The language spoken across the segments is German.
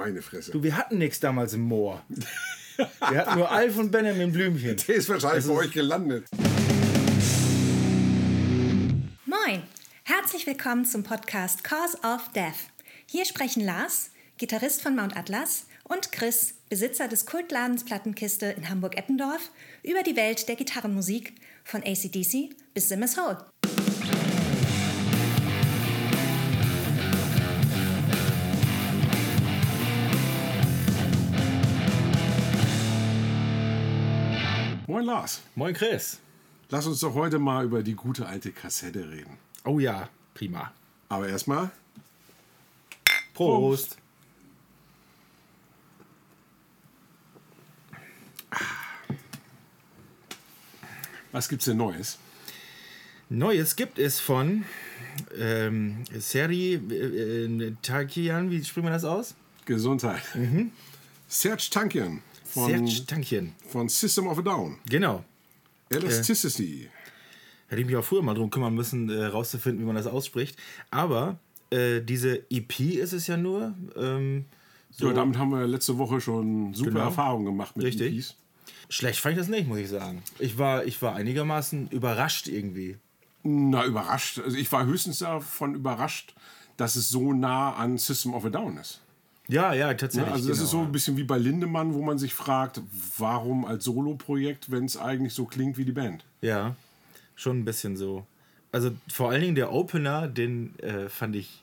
meine Fresse. Du, wir hatten nichts damals im Moor. Wir hatten nur Alf und Benjamin Blümchen. Der ist wahrscheinlich bei euch gelandet. Moin, herzlich willkommen zum Podcast Cause of Death. Hier sprechen Lars, Gitarrist von Mount Atlas, und Chris, Besitzer des Kultladens Plattenkiste in Hamburg-Eppendorf, über die Welt der Gitarrenmusik von ACDC bis Simmers Hole. Moin Lars. Moin Chris. Lass uns doch heute mal über die gute alte Kassette reden. Oh ja, prima. Aber erstmal, Prost. was gibt's denn Neues? Neues gibt es von ähm, Seri äh, äh, Takian, wie spricht man das aus? Gesundheit. Serge Tankian von, Serge von System of a Down. Genau. Elasticity. Hätte ich mich auch früher mal drum kümmern müssen, äh, rauszufinden, wie man das ausspricht. Aber äh, diese EP ist es ja nur. Ähm, so Ja, damit haben wir letzte Woche schon super Genau. Erfahrungen gemacht mit Richtig. EPs. Schlecht fand ich das nicht, muss ich sagen. Ich war, ich war einigermaßen überrascht irgendwie. Na, überrascht. Also ich war höchstens davon überrascht, dass es so nah an System of a Down ist. Ja, ja, tatsächlich. also das genau. ist so ein bisschen wie bei Lindemann, wo man sich fragt, warum als Solo-Projekt, wenn es eigentlich so klingt wie die Band. Ja, schon ein bisschen so. Also vor allen Dingen der Opener, den äh, fand ich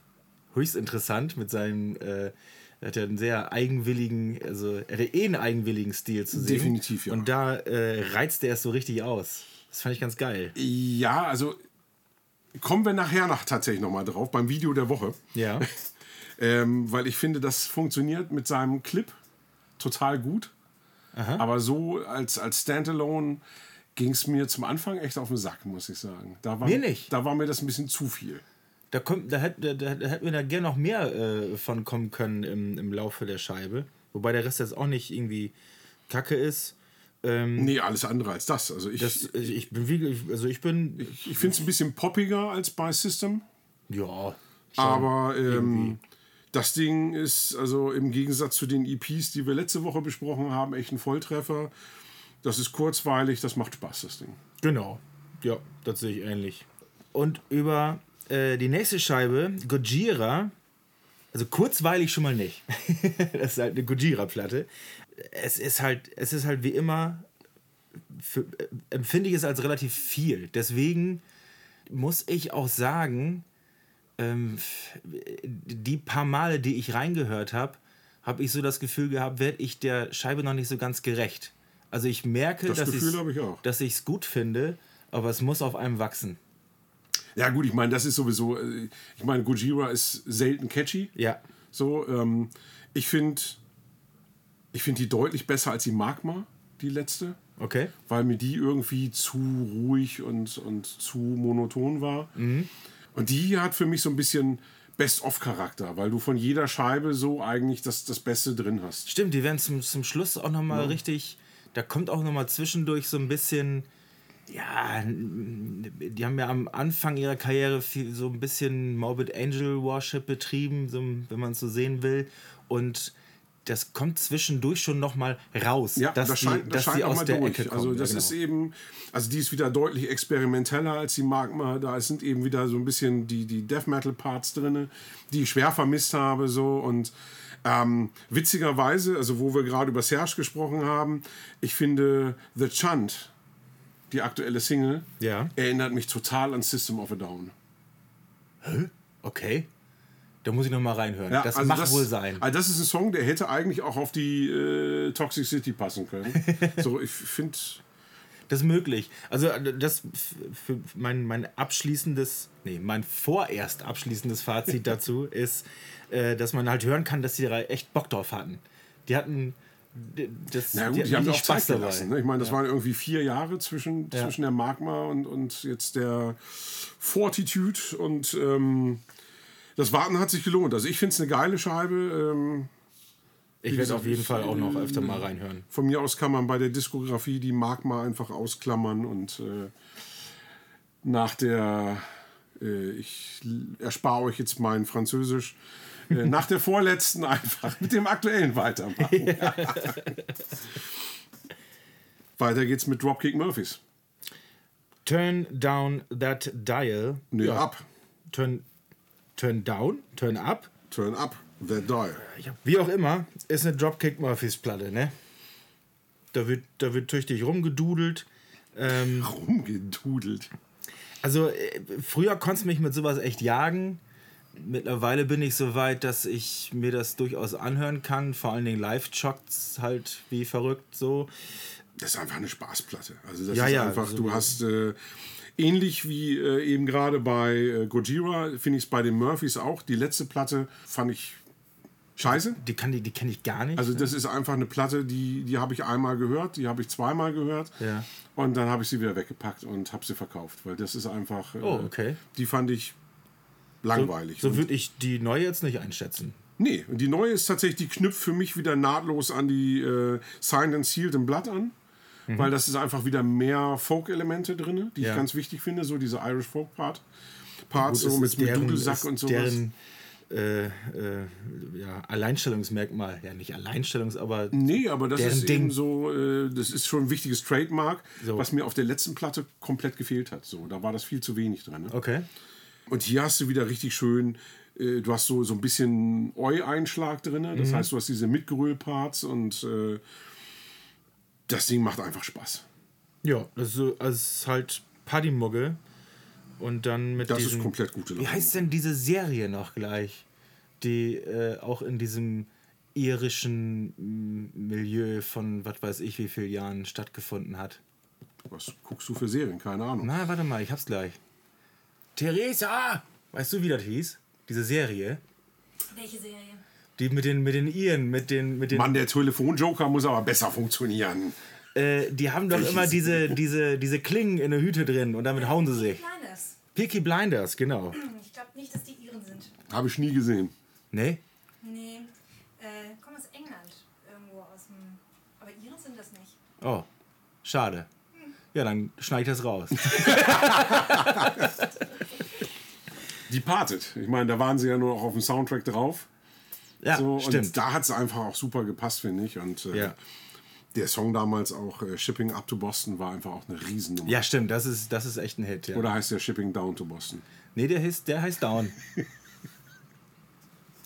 höchst interessant mit seinem, äh, er hat ja einen sehr eigenwilligen, also er hatte eh einen eigenwilligen Stil zu singen. Definitiv, ja. Und da äh, reizt er es so richtig aus. Das fand ich ganz geil. Ja, also kommen wir nachher nach tatsächlich nochmal drauf, beim Video der Woche. Ja. Ähm, weil ich finde, das funktioniert mit seinem Clip total gut. Aber so als, als Standalone ging es mir zum Anfang echt auf den Sack, muss ich sagen. Da war, Mir nicht. Da war mir das ein bisschen zu viel. Da, kommt, da, hätte, da, da hätten wir da gerne noch mehr äh, von kommen können im, im Laufe der Scheibe. Wobei der Rest jetzt auch nicht irgendwie kacke ist. Ähm, Nee, alles andere als das. Also ich, das, ich bin wie, also ich bin, ich finde es ein bisschen poppiger als bei System. ja, Aber ähm, das Ding ist also im Gegensatz zu den EPs, die wir letzte Woche besprochen haben, echt ein Volltreffer. Das ist kurzweilig, das macht Spaß, das Ding. Genau. Ja, das sehe ich ähnlich. Und über äh, die nächste Scheibe, Gojira, also kurzweilig schon mal nicht. das ist halt eine Gojira-Platte. Es ist halt, es ist halt wie immer, für, äh, empfinde ich es als relativ viel. Deswegen muss ich auch sagen, ähm, die paar Male, die ich reingehört habe, habe ich so das Gefühl gehabt, werde ich der Scheibe noch nicht so ganz gerecht. Also ich merke, Das dass ich es gut finde, aber es muss auf einem wachsen. Ja, gut, ich meine, das ist sowieso. äh, Ich meine, Gojira ist selten catchy. Ja. So, ähm, ich finde ich find die deutlich besser als die Magma, die letzte. Okay. weil mir die irgendwie zu ruhig und, und zu monoton war. Und die hier hat für mich so ein bisschen Best-of-Charakter, weil du von jeder Scheibe so eigentlich das, das Beste drin hast. Stimmt, die werden zum, zum Schluss auch nochmal richtig. Da kommt auch nochmal zwischendurch so ein bisschen. Ja, die haben ja am Anfang ihrer Karriere viel, so ein bisschen Morbid Angel Worship betrieben, so, wenn man es so sehen will. Und das kommt zwischendurch schon nochmal raus, Ja, dass das die, scheint, das dass scheint die auch aus mal der durch. Ecke kommen. also das ja, ist genau. eben, also die ist wieder deutlich experimenteller als die Magma. Da sind eben wieder so ein bisschen die, die Death Metal Parts drin, die ich schwer vermisst habe so und ähm, witzigerweise, also wo wir gerade über Serge gesprochen haben, ich finde The Chant, die aktuelle Single, Ja. erinnert mich total an System of a Down. Okay. Da muss ich nochmal reinhören. Ja, das also mag wohl sein. Also das ist ein Song, der hätte eigentlich auch auf die äh, Toxic City passen können. so, ich finde, Das ist möglich. Also äh, das für mein, mein abschließendes, nee, mein vorerst abschließendes Fazit dazu ist, äh, dass man halt hören kann, dass die da echt Bock drauf hatten. Die hatten das na gut, die, haben richtig auch Zeit gelassen. Ne? Ich meine, das Ja. waren irgendwie vier Jahre zwischen, Ja. zwischen der Magma und, und jetzt der Fortitude und ähm, das Warten hat sich gelohnt. Also ich finde es eine geile Scheibe. Ähm, Ich werde auf jeden Fall auch noch äh, öfter mal reinhören. Von mir aus kann man bei der Diskografie die Magma einfach ausklammern und äh, nach der, äh, ich erspare euch jetzt mein Französisch, äh, nach der vorletzten einfach mit dem aktuellen weitermachen. Weiter geht's mit Dropkick Murphys. Turn down that dial. Nee, ab. Turn, turn down? Turn up? Turn up that dial. Wie auch immer, ist eine Dropkick Murphys Platte, ne? Da wird, da wird tüchtig rumgedudelt. Ähm, Rumgedudelt. also, äh, früher konntest du mich mit sowas echt jagen. Mittlerweile bin ich so weit, dass ich mir das durchaus anhören kann. Vor allen Dingen Live-Shots halt wie verrückt so. Das ist einfach eine Spaßplatte. Also das Ja, ist ja, einfach, also- du hast äh, ähnlich wie äh, eben gerade bei äh, Gojira, finde ich es bei den Murphys auch. Die letzte Platte fand ich scheiße. Die, kann, die, die kenne ich gar nicht. Also das ist einfach eine Platte, die, die habe ich einmal gehört, die habe ich zweimal gehört. Ja. Und dann habe ich sie wieder weggepackt und habe sie verkauft, weil das ist einfach. Äh, Oh, okay. Die fand ich langweilig. so Und- würde ich die neue jetzt nicht einschätzen. Nee, und die neue ist tatsächlich, die knüpft für mich wieder nahtlos an die äh, Signed and Sealed im Blatt an. Weil das ist einfach wieder mehr Folk-Elemente drin, die Mhm. Ja. ich ganz wichtig finde, so diese Irish Folk-Part. Parts so mit, mit Dudelsack und sowas. Deren äh, äh, ja, Alleinstellungsmerkmal. Ja, nicht Alleinstellungs-, aber. Nee, aber das ist Ding. eben so, äh, das ist schon ein wichtiges Trademark, So. was mir auf der letzten Platte komplett gefehlt hat. So, da war das viel zu wenig drin. Ne? Okay. Und hier hast du wieder richtig schön, äh, du hast so, so ein bisschen Eu-Einschlag drin. Mhm. Das heißt, du hast diese Mitgeröll-Parts und äh, das Ding macht einfach Spaß. Ja, also es ist halt Partymugge. Und dann mit Das diesem. ist komplett gute Wie Laune. heißt denn diese Serie noch gleich? Die äh, auch in diesem irischen Milieu von was weiß ich wie vielen Jahren stattgefunden hat. Was guckst du für Serien? Keine Ahnung. Na, warte mal, ich hab's gleich. Theresa! Weißt du, wie das hieß? Diese Serie? Welche Serie? Die mit den, mit den Iren, mit den, mit den. Mann, der Telefonjoker muss aber besser funktionieren. Äh, die haben doch Welche immer diese, diese, diese Klingen in der Hüte drin und damit hauen sie sich. Kleines. Peaky Blinders, genau. Ich glaube nicht, dass die Iren sind. Habe ich nie gesehen. Ne? Nee. Äh, kommen aus England. Irgendwo aus dem. Aber Iren sind das nicht. Oh, schade. Ja, dann schneide ich das raus. Departed. Ich meine, da waren sie ja nur noch auf dem Soundtrack drauf. Ja, So, stimmt. Und da hat es einfach auch super gepasst, finde ich. Und äh, Ja. der Song damals auch, äh, Shipping Up to Boston, war einfach auch eine Riesennummer. Ja, stimmt, das ist, das ist echt ein Hit. Ja. Oder heißt der Shipping Down to Boston? Nee, der heißt, der heißt Down.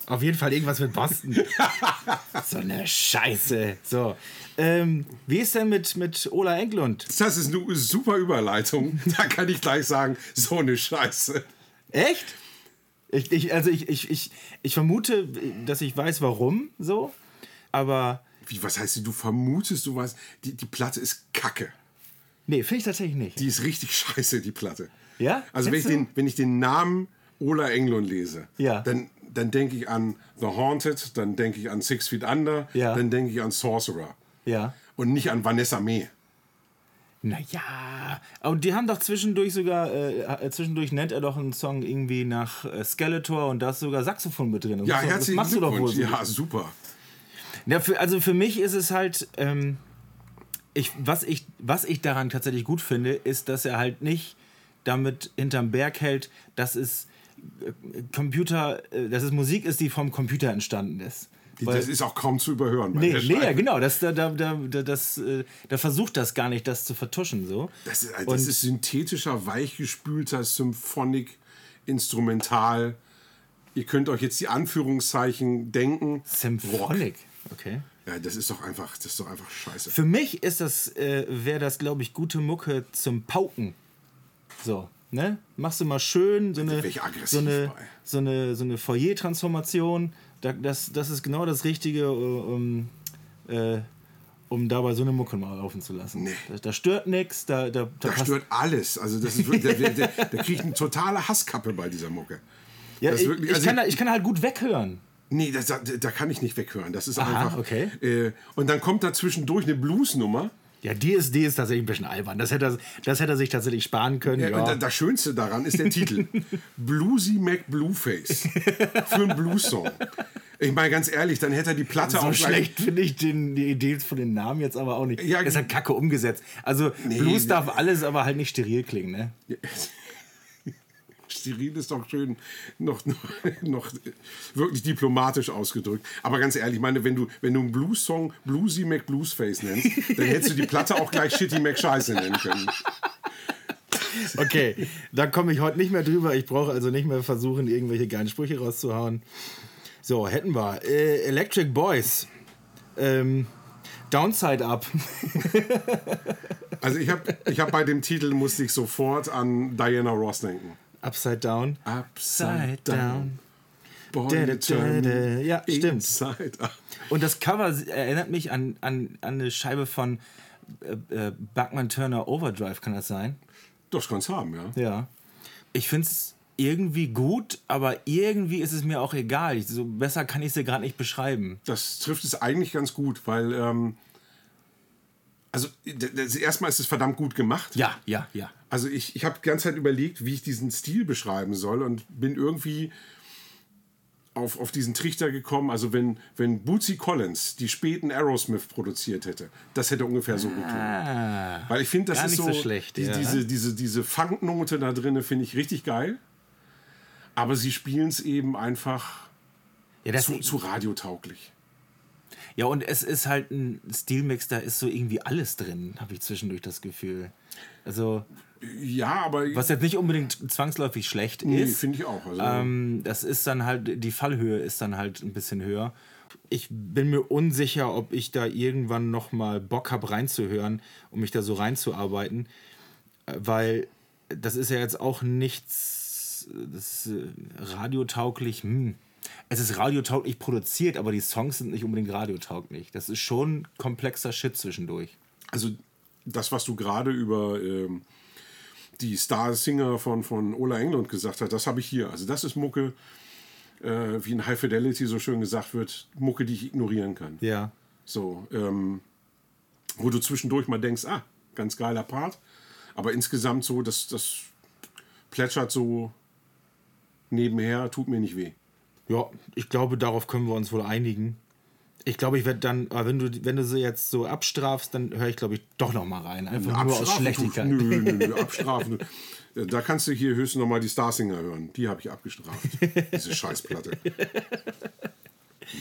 Auf jeden Fall irgendwas mit Boston. so eine Scheiße. So. Ähm, wie ist denn mit, mit Ola Englund? Das ist eine super Überleitung. Da kann ich gleich sagen, so eine Scheiße. Echt? Ich, ich, also ich, ich, ich, ich vermute, dass ich weiß, warum so. Aber Wie, was heißt, du vermutest, du weißt, die, die Platte ist kacke. nee, finde ich tatsächlich nicht. Die ist richtig scheiße, die Platte. Ja? Also wenn ich, den, wenn ich den Namen Ola Englund lese, Ja. dann, dann denke ich an The Haunted, dann denke ich an Six Feet Under, Ja. dann denke ich an Sorcerer. Ja. Und nicht an Vanessa May. Naja, aber die haben doch zwischendurch sogar, äh, äh, zwischendurch nennt er doch einen Song irgendwie nach äh, Skeletor und da ist sogar Saxophon mit drin. Das Ja, machst du- das herzlichen wohl Glückwunsch. so. Ja, super. Ja, für, also für mich ist es halt, ähm, ich, was, ich, was ich daran tatsächlich gut finde, ist, dass er halt nicht damit hinterm Berg hält, dass es äh, Computer, dass es Musik ist, die vom Computer entstanden ist. Weil- das ist auch kaum zu überhören. Nee, nee, genau. Das, da, da, da, da- das, äh, da versucht das gar nicht, das zu vertuschen. So. Das ist, das Und- ist synthetischer, weichgespülter Symphonic, Instrumental. Ihr könnt euch jetzt die Anführungszeichen denken. Rock. Symphonic. Okay. Ja, das ist doch einfach, das ist doch einfach scheiße. Für mich ist das, äh, wäre das, glaube ich, gute Mucke zum Pauken. So, ne? Machst du mal schön so eine, so eine, so eine, so eine Foyer-Transformation. Da, das, das ist genau das Richtige, äh, um, äh, um dabei so eine Mucke mal laufen zu lassen. Nee. Da, da stört nichts, da, da, da, Da stört alles. Also das ist wirklich, der, der, der, kriegt eine totale Hasskappe bei dieser Mucke. Ja, ich, wirklich- ich, also- kann, da- ich kann halt gut weghören. Nee, das, da, da kann ich nicht weghören. Das ist Aha, einfach. okay. Äh, und dann kommt da zwischendurch eine Bluesnummer. Ja, die ist, tatsächlich ein bisschen albern. Das hätte, er, das hätte er sich tatsächlich sparen können. Ja, Ja, das Schönste daran ist der Titel. Bluesy Mac Blueface. Für einen Blues-Song. Ich meine, ganz ehrlich, dann hätte er die Platte So auch gleich- schlecht finde ich den, die Idee von den Namen jetzt aber auch nicht. Ja, ist halt kacke umgesetzt. Also Nee, Blues nee. darf alles, aber halt nicht steril klingen, ne? steril ist doch schön noch, noch, noch wirklich diplomatisch ausgedrückt. Aber ganz ehrlich, ich meine, wenn du, wenn du einen Blues-Song Bluesy McBluesface nennst, dann hättest du die Platte auch gleich Shitty McScheiße nennen können. Okay, da komme ich heute nicht mehr drüber. Ich brauche also nicht mehr versuchen, irgendwelche geilen Sprüche rauszuhauen. So, hätten wir. Äh, Electric Boys. Ähm, Downside Up. Also ich habe ich hab bei dem Titel musste ich sofort an Diana Ross denken. Upside Down. Upside down. Da. Ja, stimmt. Und das Cover erinnert mich an, an, an eine Scheibe von äh, äh, Buckman Turner Overdrive, kann das sein? Das kann's haben, ja. Ja. Ich finde es irgendwie gut, aber irgendwie ist es mir auch egal. Ich, so besser kann ich es dir gerade nicht beschreiben. Das trifft es eigentlich ganz gut, weil ähm, also erstmal ist es verdammt gut gemacht. Ja, ja, ja. Also ich, ich habe die ganze Zeit überlegt, wie ich diesen Stil beschreiben soll und bin irgendwie auf, auf diesen Trichter gekommen. Also wenn, wenn Bootsy Collins die späten Aerosmith produziert hätte, das hätte ungefähr so geklungen. Weil ich finde, das Ah, ist nicht so, so schlecht, die, ja. diese, diese, diese Funknote da drin finde ich richtig geil. Aber sie spielen es eben einfach Ja, das, zu, zu radiotauglich. ja, und es ist halt ein Stilmix, da ist so irgendwie alles drin, habe ich zwischendurch das Gefühl. Also, Ja, aber was jetzt nicht unbedingt zwangsläufig schlecht nee, ist. finde ich auch. Also, Ähm, das ist dann halt, die Fallhöhe ist dann halt ein bisschen höher. Ich bin mir unsicher, ob ich da irgendwann noch mal Bock habe reinzuhören, um mich da so reinzuarbeiten, weil das ist ja jetzt auch nichts das ist, äh, radiotauglich. Hm. Es ist radiotauglich produziert, aber die Songs sind nicht unbedingt radiotauglich. Das ist schon komplexer Shit zwischendurch. also das, was du gerade über ähm, die Star-Singer von, von Ola Englund gesagt hast, das habe ich hier. Also das ist Mucke, äh, wie in High Fidelity so schön gesagt wird, Mucke, die ich ignorieren kann. Ja. So, ähm, wo du zwischendurch mal denkst, ah, ganz geiler Part. Aber insgesamt so, das, das plätschert so nebenher, tut mir nicht weh. Ja, ich glaube, darauf können wir uns wohl einigen. Ich glaube, ich werde dann, aber wenn du, wenn du sie jetzt so abstrafst, dann höre ich, glaube ich, doch noch mal rein. Einfach nur aus Schlechtigkeit. Nö, nö, nö, abstrafen. Äh, Da kannst du hier höchstens noch mal die Starsinger hören. Die habe ich abgestraft. Diese Scheißplatte.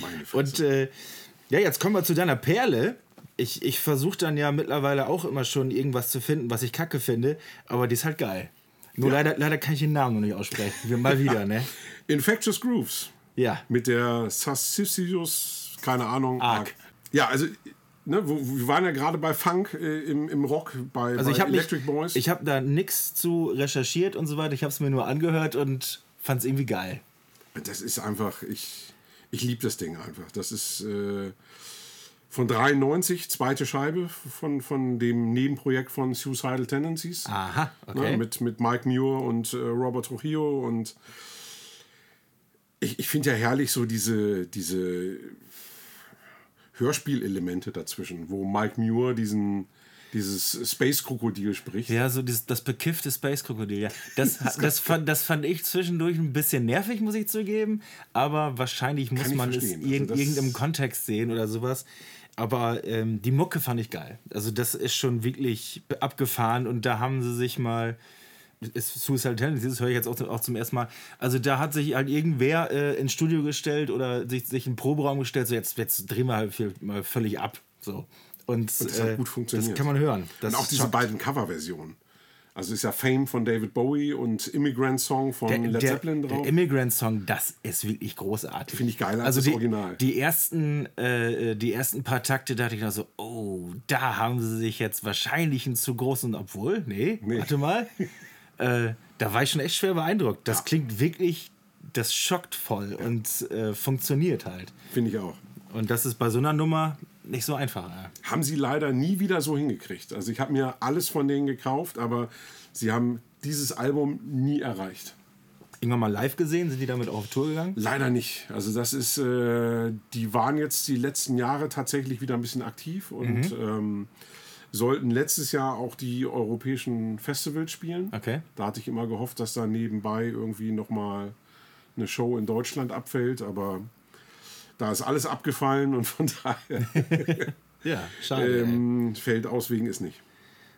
Meine Fresse. Und äh, ja, jetzt kommen wir zu deiner Perle. Ich, ich versuche dann ja mittlerweile auch immer schon irgendwas zu finden, was ich kacke finde, aber die ist halt geil. Nur leider, leider kann ich den Namen noch nicht aussprechen. Mal wieder, ne? Infectious Grooves. Ja. Mit der Sassicius, keine Ahnung. Arc. Ja, also, ne, wo, wir waren ja gerade bei Funk äh, im, im Rock, bei, Also bei ich Electric Boys. ich habe da nichts zu recherchiert und so weiter. Ich habe es mir nur angehört und fand es irgendwie geil. Das ist einfach, ich, ich liebe das Ding einfach. Das ist äh, von 93, zweite Scheibe von, von dem Nebenprojekt von Suicidal Tendencies. Aha, okay. Ne, mit, mit Mike Muir und äh, Robert Trujillo und ich, ich finde ja herrlich so diese, diese Hörspielelemente dazwischen, wo Mike Muir diesen, dieses Space-Krokodil spricht. Ja, so dieses, das bekiffte Space-Krokodil. Ja. Das, das, fand, das fand ich zwischendurch ein bisschen nervig, muss ich zugeben. Aber wahrscheinlich muss man es verstehen. in Also das- irgendeinem Kontext sehen oder sowas. Aber ähm, die Mucke fand ich geil. Also das ist schon wirklich abgefahren und da haben sie sich mal ist Suicide Tendencies, das höre ich jetzt auch, auch zum ersten Mal. Also da hat sich halt irgendwer äh, ins Studio gestellt oder sich, sich in den Proberaum gestellt, so jetzt, jetzt drehen wir halt viel, mal völlig ab. So. Und, das hat gut funktioniert. Das kann man hören. Das und auch diese schockt. beiden Coverversionen. Also ist ja Fame von David Bowie und Immigrant Song von der, Led der, Zeppelin drauf. der Immigrant Song, das ist wirklich großartig. Finde ich geiler als also das die, Original. Die ersten, äh, die ersten paar Takte dachte ich noch so, oh, da haben sie sich jetzt wahrscheinlich einen zu großen, obwohl, nee, Nee. warte mal. äh, da war ich schon echt schwer beeindruckt. Das klingt wirklich, das schockt voll und äh, funktioniert halt. Finde ich auch. Und das ist bei so einer Nummer nicht so einfach. Äh. Haben sie leider nie wieder so hingekriegt. Also ich habe mir alles von denen gekauft, aber sie haben dieses Album nie erreicht. Irgendwann mal live gesehen, sind die damit auch auf Tour gegangen? Leider nicht. Also das ist, äh, die waren jetzt die letzten Jahre tatsächlich wieder ein bisschen aktiv und ähm, sollten letztes Jahr auch die europäischen Festivals spielen. Okay. Da hatte ich immer gehofft, dass da nebenbei irgendwie nochmal eine Show in Deutschland abfällt, aber da ist alles abgefallen und von daher Ja, schade. ähm, fällt aus wegen ist nicht.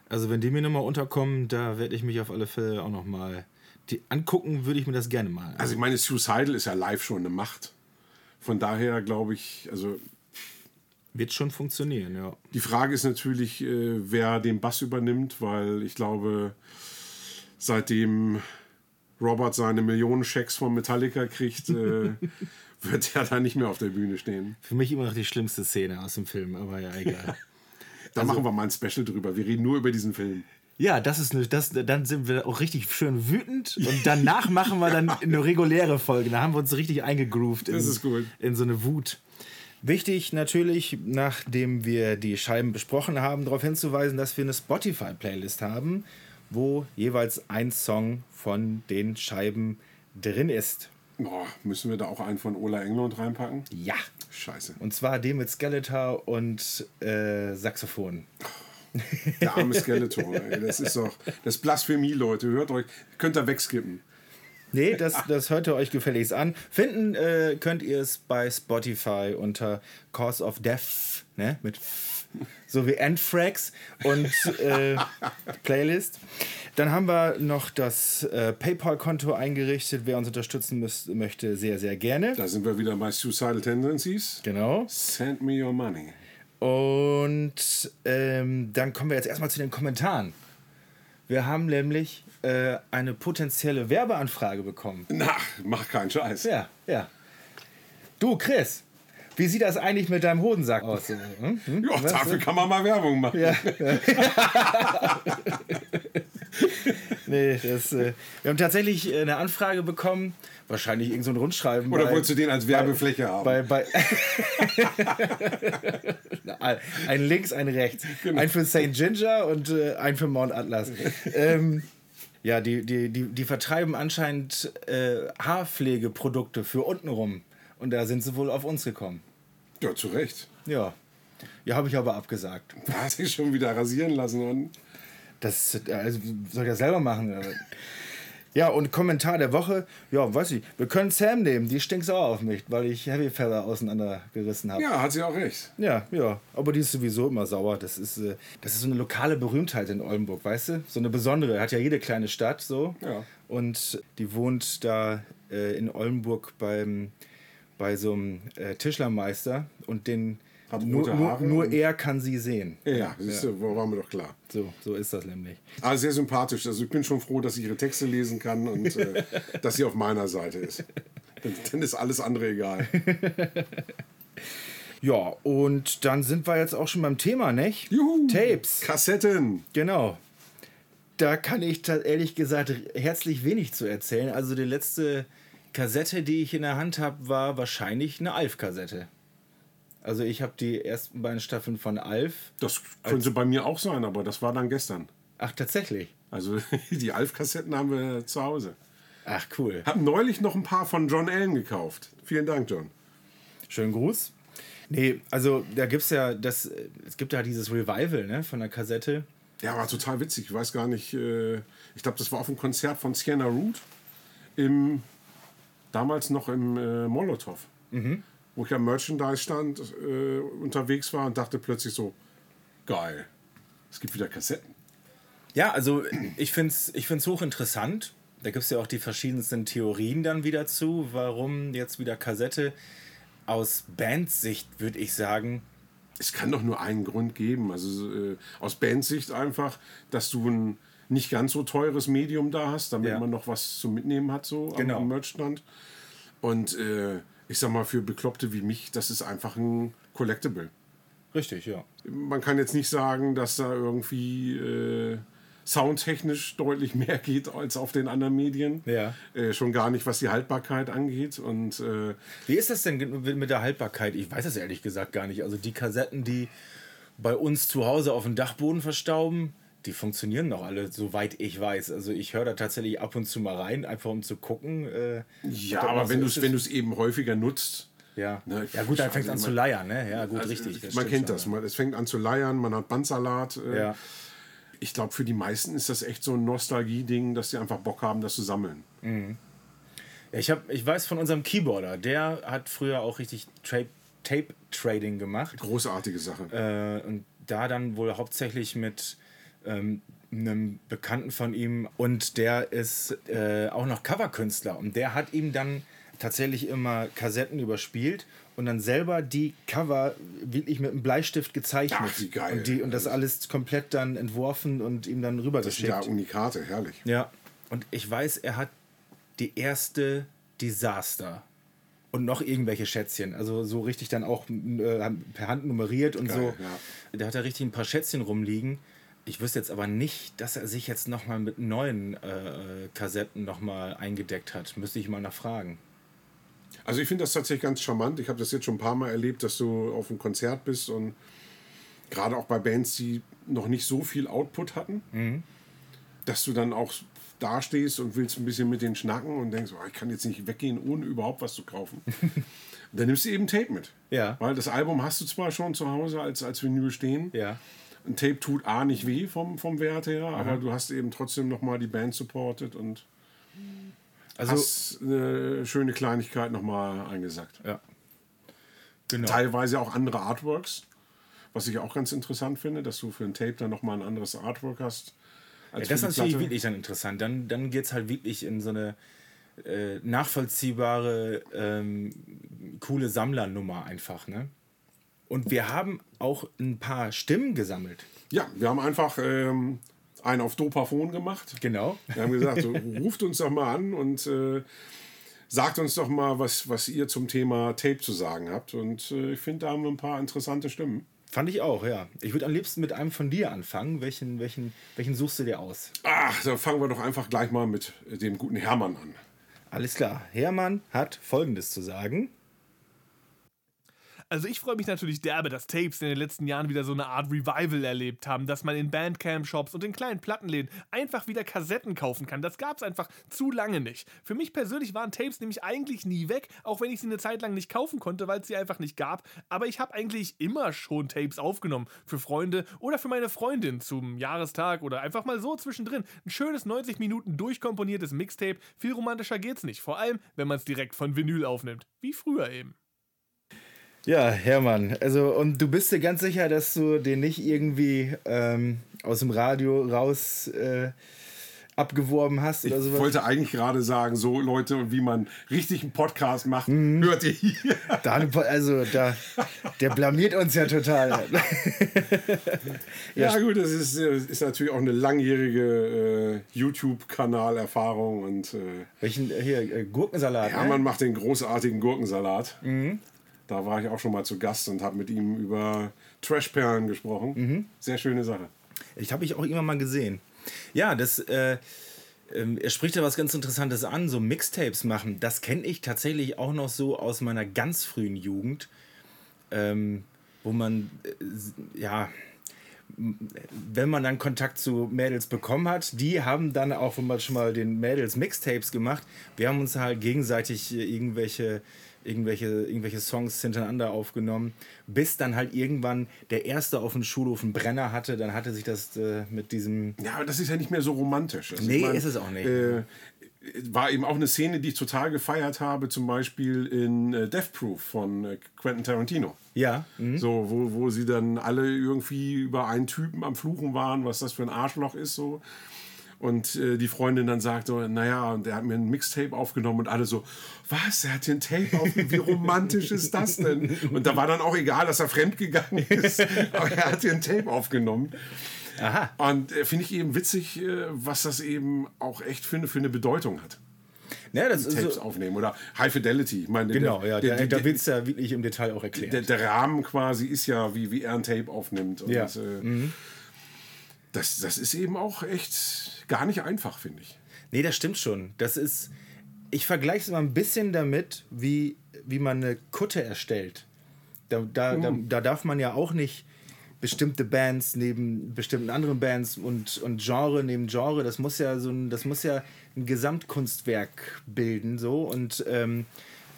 Also wenn die mir nochmal unterkommen, da werde ich mich auf alle Fälle auch nochmal die angucken würde ich mir das gerne mal. Also ich meine, Suicidal ist ja live schon eine Macht. Von daher glaube ich, also Wird schon funktionieren, ja. die Frage ist natürlich, äh, wer den Bass übernimmt, weil ich glaube, seitdem Robert seine Millionen Schecks von Metallica kriegt, äh, wird er da nicht mehr auf der Bühne stehen. Für mich immer noch die schlimmste Szene aus dem Film, aber ja, egal. Da machen wir mal ein Special drüber. Wir reden nur über diesen Film. ja, das ist eine, das, dann sind wir auch richtig schön wütend und danach machen wir dann eine reguläre Folge. Da haben wir uns richtig eingegroovt in, Das ist gut. in so eine Wut. Wichtig natürlich, nachdem wir die Scheiben besprochen haben, darauf hinzuweisen, dass wir eine Spotify-Playlist haben, wo jeweils ein Song von den Scheiben drin ist. Boah, müssen wir da auch einen von Ola Englund reinpacken? Ja. Scheiße. Und zwar den mit Skeletor und äh, Saxophon. Der arme Skeletor. ey. Das ist doch. Das ist Blasphemie, Leute. Hört euch. Könnt ihr wegskippen. Nee, das, das hört ihr euch gefälligst an. Finden äh, könnt ihr es bei Spotify unter Cause of Death, ne? Mit F, so wie Anthrax und äh, Playlist. Dann haben wir noch das äh, PayPal-Konto eingerichtet. Wer uns unterstützen müsst, möchte, sehr, sehr gerne. Da sind wir wieder bei Suicidal Tendencies. Genau. Send me your money. Und ähm, dann kommen wir jetzt erstmal zu den Kommentaren. Wir haben nämlich äh, eine potenzielle Werbeanfrage bekommen. Na, mach keinen Scheiß. Ja, ja. Du, Chris, wie sieht das eigentlich mit deinem Hodensack aus? Hm? Hm? Ja, dafür kann man mal Werbung machen. Ja. nee, das, äh, wir haben tatsächlich äh, eine Anfrage bekommen, wahrscheinlich irgend so ein Rundschreiben. Oder bei- wolltest du den als Werbefläche haben? bei, bei ein links, ein rechts. Genau. Ein für St. Ginger und äh, ein für Mount Atlas. ähm, ja, die, die, die, die vertreiben anscheinend äh, Haarpflegeprodukte für untenrum. Und da sind sie wohl auf uns gekommen. ja, zu Recht. Ja. Ja, habe ich aber abgesagt. Da hat sich schon wieder rasieren lassen. Und Das also, soll ich das selber machen. Ja, und Kommentar der Woche. Ja, weiß ich. Wir können Sam nehmen. Die stinkt sauer auf mich, weil ich Heavy Feather auseinandergerissen habe. ja, hat sie auch recht. Ja, ja, aber die ist sowieso immer sauer. Das ist, äh, das ist so eine lokale Berühmtheit in Oldenburg, weißt du? So eine besondere. Hat ja jede kleine Stadt so. Ja. Und die wohnt da äh, in Oldenburg beim, bei so einem äh, Tischlermeister und den Hat nur, nur, nur er kann sie sehen. Ja, siehst du, war mir doch klar. So, so ist das nämlich. Aber sehr sympathisch. Also ich bin schon froh, dass ich ihre Texte lesen kann und äh, dass sie auf meiner Seite ist. Dann, dann ist alles andere egal. Ja, und dann sind wir jetzt auch schon beim Thema, nicht? Juhu. Tapes. Kassetten. Genau. Da kann ich ehrlich gesagt herzlich wenig zu erzählen. Also die letzte Kassette, die ich in der Hand habe, war wahrscheinlich eine Alf-Kassette. Also ich habe die ersten beiden Staffeln von Alf. Das könnte bei mir auch sein, aber das war dann gestern. Ach, tatsächlich. Also die Alf-Kassetten haben wir zu Hause. Ach, cool. Hab neulich noch ein paar von John Allen gekauft. Vielen Dank, John. Schönen Gruß. Nee, also da gibt es ja das, es gibt ja dieses Revival ne, von der Kassette. Ja, war total witzig. Ich weiß gar nicht. Äh, ich glaube, das war auf einem Konzert von Sienna Root. Im, damals noch im äh, Molotow. Wo ich am Merchandise-Stand äh, unterwegs war und dachte plötzlich so: geil. Es gibt wieder Kassetten. Ja, also ich finde es ich find's hochinteressant. Da gibt es ja auch die verschiedensten Theorien dann wieder zu, warum jetzt wieder Kassette. Aus Bandsicht würde ich sagen, Es kann doch nur einen Grund geben. Also äh, aus Bandsicht einfach, dass du ein nicht ganz so teures Medium da hast, damit Ja. man noch was zum Mitnehmen hat, so am- Genau. am Merchstand. Und äh, ich sag mal, für Bekloppte wie mich, das ist einfach ein Collectible. richtig, ja. Man kann jetzt nicht sagen, dass da irgendwie äh, soundtechnisch deutlich mehr geht als auf den anderen Medien. Ja. Äh, schon gar nicht, was die Haltbarkeit angeht. Und äh, Wie ist das denn mit der Haltbarkeit? Ich weiß es ehrlich gesagt gar nicht. Also die Kassetten, die bei uns zu Hause auf dem Dachboden verstauben, die funktionieren noch alle, soweit ich weiß. Also ich höre da tatsächlich ab und zu mal rein, einfach um zu gucken. Äh, ja, aber wenn so du es wenn du's eben häufiger nutzt, Ja. Ne, ja gut, dann fängt es an also zu leiern, ne? Ja, gut, Also, richtig. man kennt schon, das. Man, es fängt an zu leiern, man hat Bandsalat. Äh, Ja. Ich glaube, für die meisten ist das echt so ein Nostalgie-Ding, dass sie einfach Bock haben, das zu sammeln. Ja, ich, hab, ich weiß von unserem Keyboarder, der hat früher auch richtig Tra Tape-Trading gemacht. Großartige Sache. Äh, und da dann wohl hauptsächlich mit ähm, einem Bekannten von ihm und der ist äh, auch noch Coverkünstler und der hat ihm dann tatsächlich immer Kassetten überspielt und dann selber die Cover wirklich mit einem Bleistift gezeichnet. Ach, wie geil. Und, die, und das alles komplett dann entworfen und ihm dann Das sind rübergeschickt. ja Unikate, herrlich. Ja, und ich weiß, er hat die erste Disaster und noch irgendwelche Schätzchen. Also so richtig dann auch äh, per Hand nummeriert und Geil, so. ja. Da hat er richtig ein paar Schätzchen rumliegen. Ich wüsste jetzt aber nicht, dass er sich jetzt nochmal mit neuen äh, Kassetten nochmal eingedeckt hat. Müsste ich mal nachfragen. Also ich finde das tatsächlich ganz charmant. Ich habe das jetzt schon ein paar Mal erlebt, dass du auf einem Konzert bist und gerade auch bei Bands, die noch nicht so viel Output hatten, dass du dann auch dastehst und willst ein bisschen mit denen schnacken und denkst, oh, ich kann jetzt nicht weggehen, ohne überhaupt was zu kaufen. dann nimmst du eben Tape mit. Ja. Weil das Album hast du zwar schon zu Hause als, als Vinyl stehen. Ja. Ein Tape tut A nicht weh vom, vom Wert her, aber du hast eben trotzdem nochmal die Band supportet und Also, hast eine schöne Kleinigkeit nochmal eingesackt. ja. Genau. Teilweise auch andere Artworks, was ich auch ganz interessant finde, dass du für ein Tape dann nochmal ein anderes Artwork hast. Ja, das ist natürlich Platte. wirklich dann interessant. Dann, dann geht es halt wirklich in so eine äh, nachvollziehbare, ähm, coole Sammlernummer einfach. Ne? Und wir haben auch ein paar Stimmen gesammelt. Ja, wir haben einfach ähm, einen auf Dopaphon gemacht. Genau. Wir haben gesagt, so, ruft uns doch mal an und äh, sagt uns doch mal, was, was ihr zum Thema Tape zu sagen habt. Und äh, ich finde, da haben wir ein paar interessante Stimmen. Fand ich auch, ja. Ich würde am liebsten mit einem von dir anfangen. Welchen, welchen, welchen suchst du dir aus? Ach, dann fangen wir doch einfach gleich mal mit dem guten Hermann an. Alles klar. Hermann hat Folgendes zu sagen. Also ich freue mich natürlich derbe, dass Tapes in den letzten Jahren wieder so eine Art Revival erlebt haben, dass man in Bandcamp-Shops und in kleinen Plattenläden einfach wieder Kassetten kaufen kann. Das gab es einfach zu lange nicht. Für mich persönlich waren Tapes nämlich eigentlich nie weg, auch wenn ich sie eine Zeit lang nicht kaufen konnte, weil es sie einfach nicht gab. Aber ich habe eigentlich immer schon Tapes aufgenommen für Freunde oder für meine Freundin zum Jahrestag oder einfach mal so zwischendrin. Ein schönes 90 Minuten durchkomponiertes Mixtape. Viel romantischer geht's nicht. Vor allem, wenn man es direkt von Vinyl aufnimmt. Wie früher eben. Ja, Hermann. Also, und du bist dir ganz sicher, dass du den nicht irgendwie ähm, aus dem Radio raus äh, abgeworben hast Ich oder sowas? wollte eigentlich gerade sagen, so Leute, wie man richtig einen Podcast macht, Mhm. hört ihr hier. Da, also, da, der blamiert uns ja total. Ja, gut, das ist, äh, ist natürlich auch eine langjährige äh, YouTube-Kanal-Erfahrung und äh, Welchen, hier, äh, Gurkensalat. ne? Hermann macht den großartigen Gurkensalat. Da war ich auch schon mal zu Gast und habe mit ihm über Trashperlen gesprochen. Sehr schöne Sache. Ich habe ich auch immer mal gesehen. Ja, das, äh, ähm, er spricht da was ganz Interessantes an, so Mixtapes machen. Das kenne ich tatsächlich auch noch so aus meiner ganz frühen Jugend, ähm, wo man, äh, ja, wenn man dann Kontakt zu Mädels bekommen hat, die haben dann auch schon mal, schon mal den Mädels Mixtapes gemacht. Wir haben uns halt gegenseitig äh, irgendwelche irgendwelche, irgendwelche Songs hintereinander aufgenommen, bis dann halt irgendwann der Erste auf dem Schulhof einen Brenner hatte, dann hatte sich das äh, mit diesem... Ja, aber das ist ja nicht mehr so romantisch. Also Nee, ist es auch nicht. Äh, war eben auch eine Szene, die ich total gefeiert habe, zum Beispiel in äh, Death Proof von äh, Quentin Tarantino. Ja, mhm. So, wo, wo sie dann alle irgendwie über einen Typen am Fluchen waren, was das für ein Arschloch ist, so. Und äh, die Freundin dann sagt so, naja, und er hat mir ein Mixtape aufgenommen und alle so, was, er hat hier ein Tape aufgenommen, wie romantisch ist das denn? Und da war dann auch egal, dass er fremdgegangen ist, aber er hat hier ein Tape aufgenommen. Aha. Und äh, finde ich eben witzig, äh, was das eben auch echt für eine, für eine Bedeutung hat. Ja, das ist Tapes so, aufnehmen oder High Fidelity. Ich meine, genau, der, ja, der, der, der, da wird es ja wirklich im Detail auch erklärt. der, der Rahmen quasi ist ja, wie, wie er ein Tape aufnimmt. Und, Ja. Mhm. äh, das, das ist eben auch echt gar nicht einfach, finde ich. Nee, das stimmt schon. Das ist. Ich vergleiche es mal ein bisschen damit, wie, wie man eine Kutte erstellt. Da, da, da, da darf man ja auch nicht bestimmte Bands neben bestimmten anderen Bands und, und Genre neben Genre. Das muss ja so ein, das muss ja ein Gesamtkunstwerk bilden. So. Und ähm,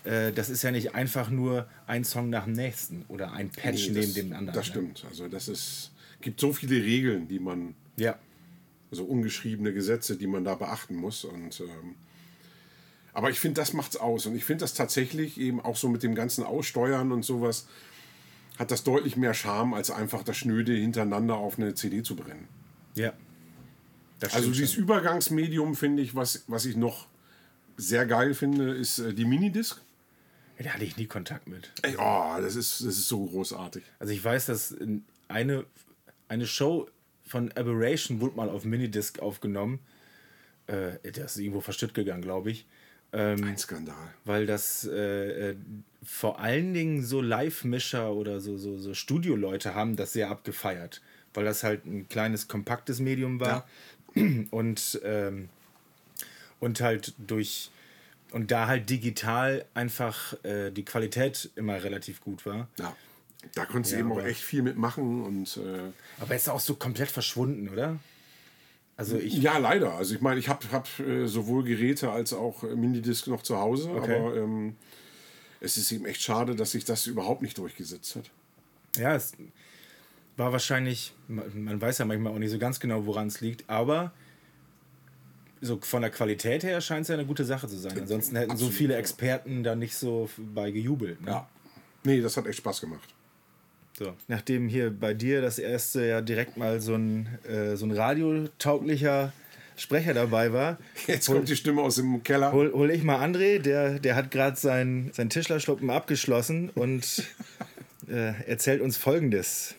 äh, das ist ja nicht einfach nur ein Song nach dem nächsten oder ein Patch Nee, neben das, dem anderen. Das ne? stimmt. Also das ist, gibt so viele Regeln, die man, Ja. Also ungeschriebene Gesetze, die man da beachten muss. Und ähm, aber ich finde, das macht's aus. Und ich finde das tatsächlich eben auch so mit dem ganzen Aussteuern und sowas, hat das deutlich mehr Charme, als einfach das Schnöde hintereinander auf eine CD zu brennen. Ja. Das also dieses schon. Übergangsmedium finde ich, was, was ich noch sehr geil finde, ist äh, die Minidisc. Ja, da hatte ich nie Kontakt mit. Ey, oh, das ist, das ist so großartig. Also ich weiß, dass eine, eine Show von Aberration wurde mal auf Minidisc aufgenommen. Äh, der ist irgendwo verstückt gegangen, glaube ich. Ähm, Ein Skandal. Weil das äh, äh, vor allen Dingen so Live-Mischer oder so, so, so Studioleute haben das sehr abgefeiert. Weil das halt ein kleines, kompaktes Medium war. Ja. Und, ähm, und halt durch. Und da halt digital einfach äh, die Qualität immer relativ gut war. Ja. Da konntest du eben auch echt viel mitmachen und. Äh aber ist auch so komplett verschwunden, oder? Also ich ja, leider. Also ich meine, ich habe hab, äh, sowohl Geräte als auch äh, Minidisc noch zu Hause, okay. aber ähm, es ist eben echt schade, dass sich das überhaupt nicht durchgesetzt hat. Ja, es war wahrscheinlich, man weiß ja manchmal auch nicht so ganz genau, woran es liegt, aber so von der Qualität her scheint es ja eine gute Sache zu sein. Ansonsten hätten Absolut, so viele Experten da nicht so bei gejubelt. Ne? Ja. Nee, das hat echt Spaß gemacht. So, nachdem hier bei dir das erste ja direkt mal so ein, äh, so ein radiotauglicher Sprecher dabei war. Jetzt hol, kommt die Stimme aus dem Keller. Hol, hol ich mal André, der, der hat gerade sein, sein Tischlerschluppen abgeschlossen und äh, erzählt uns folgendes.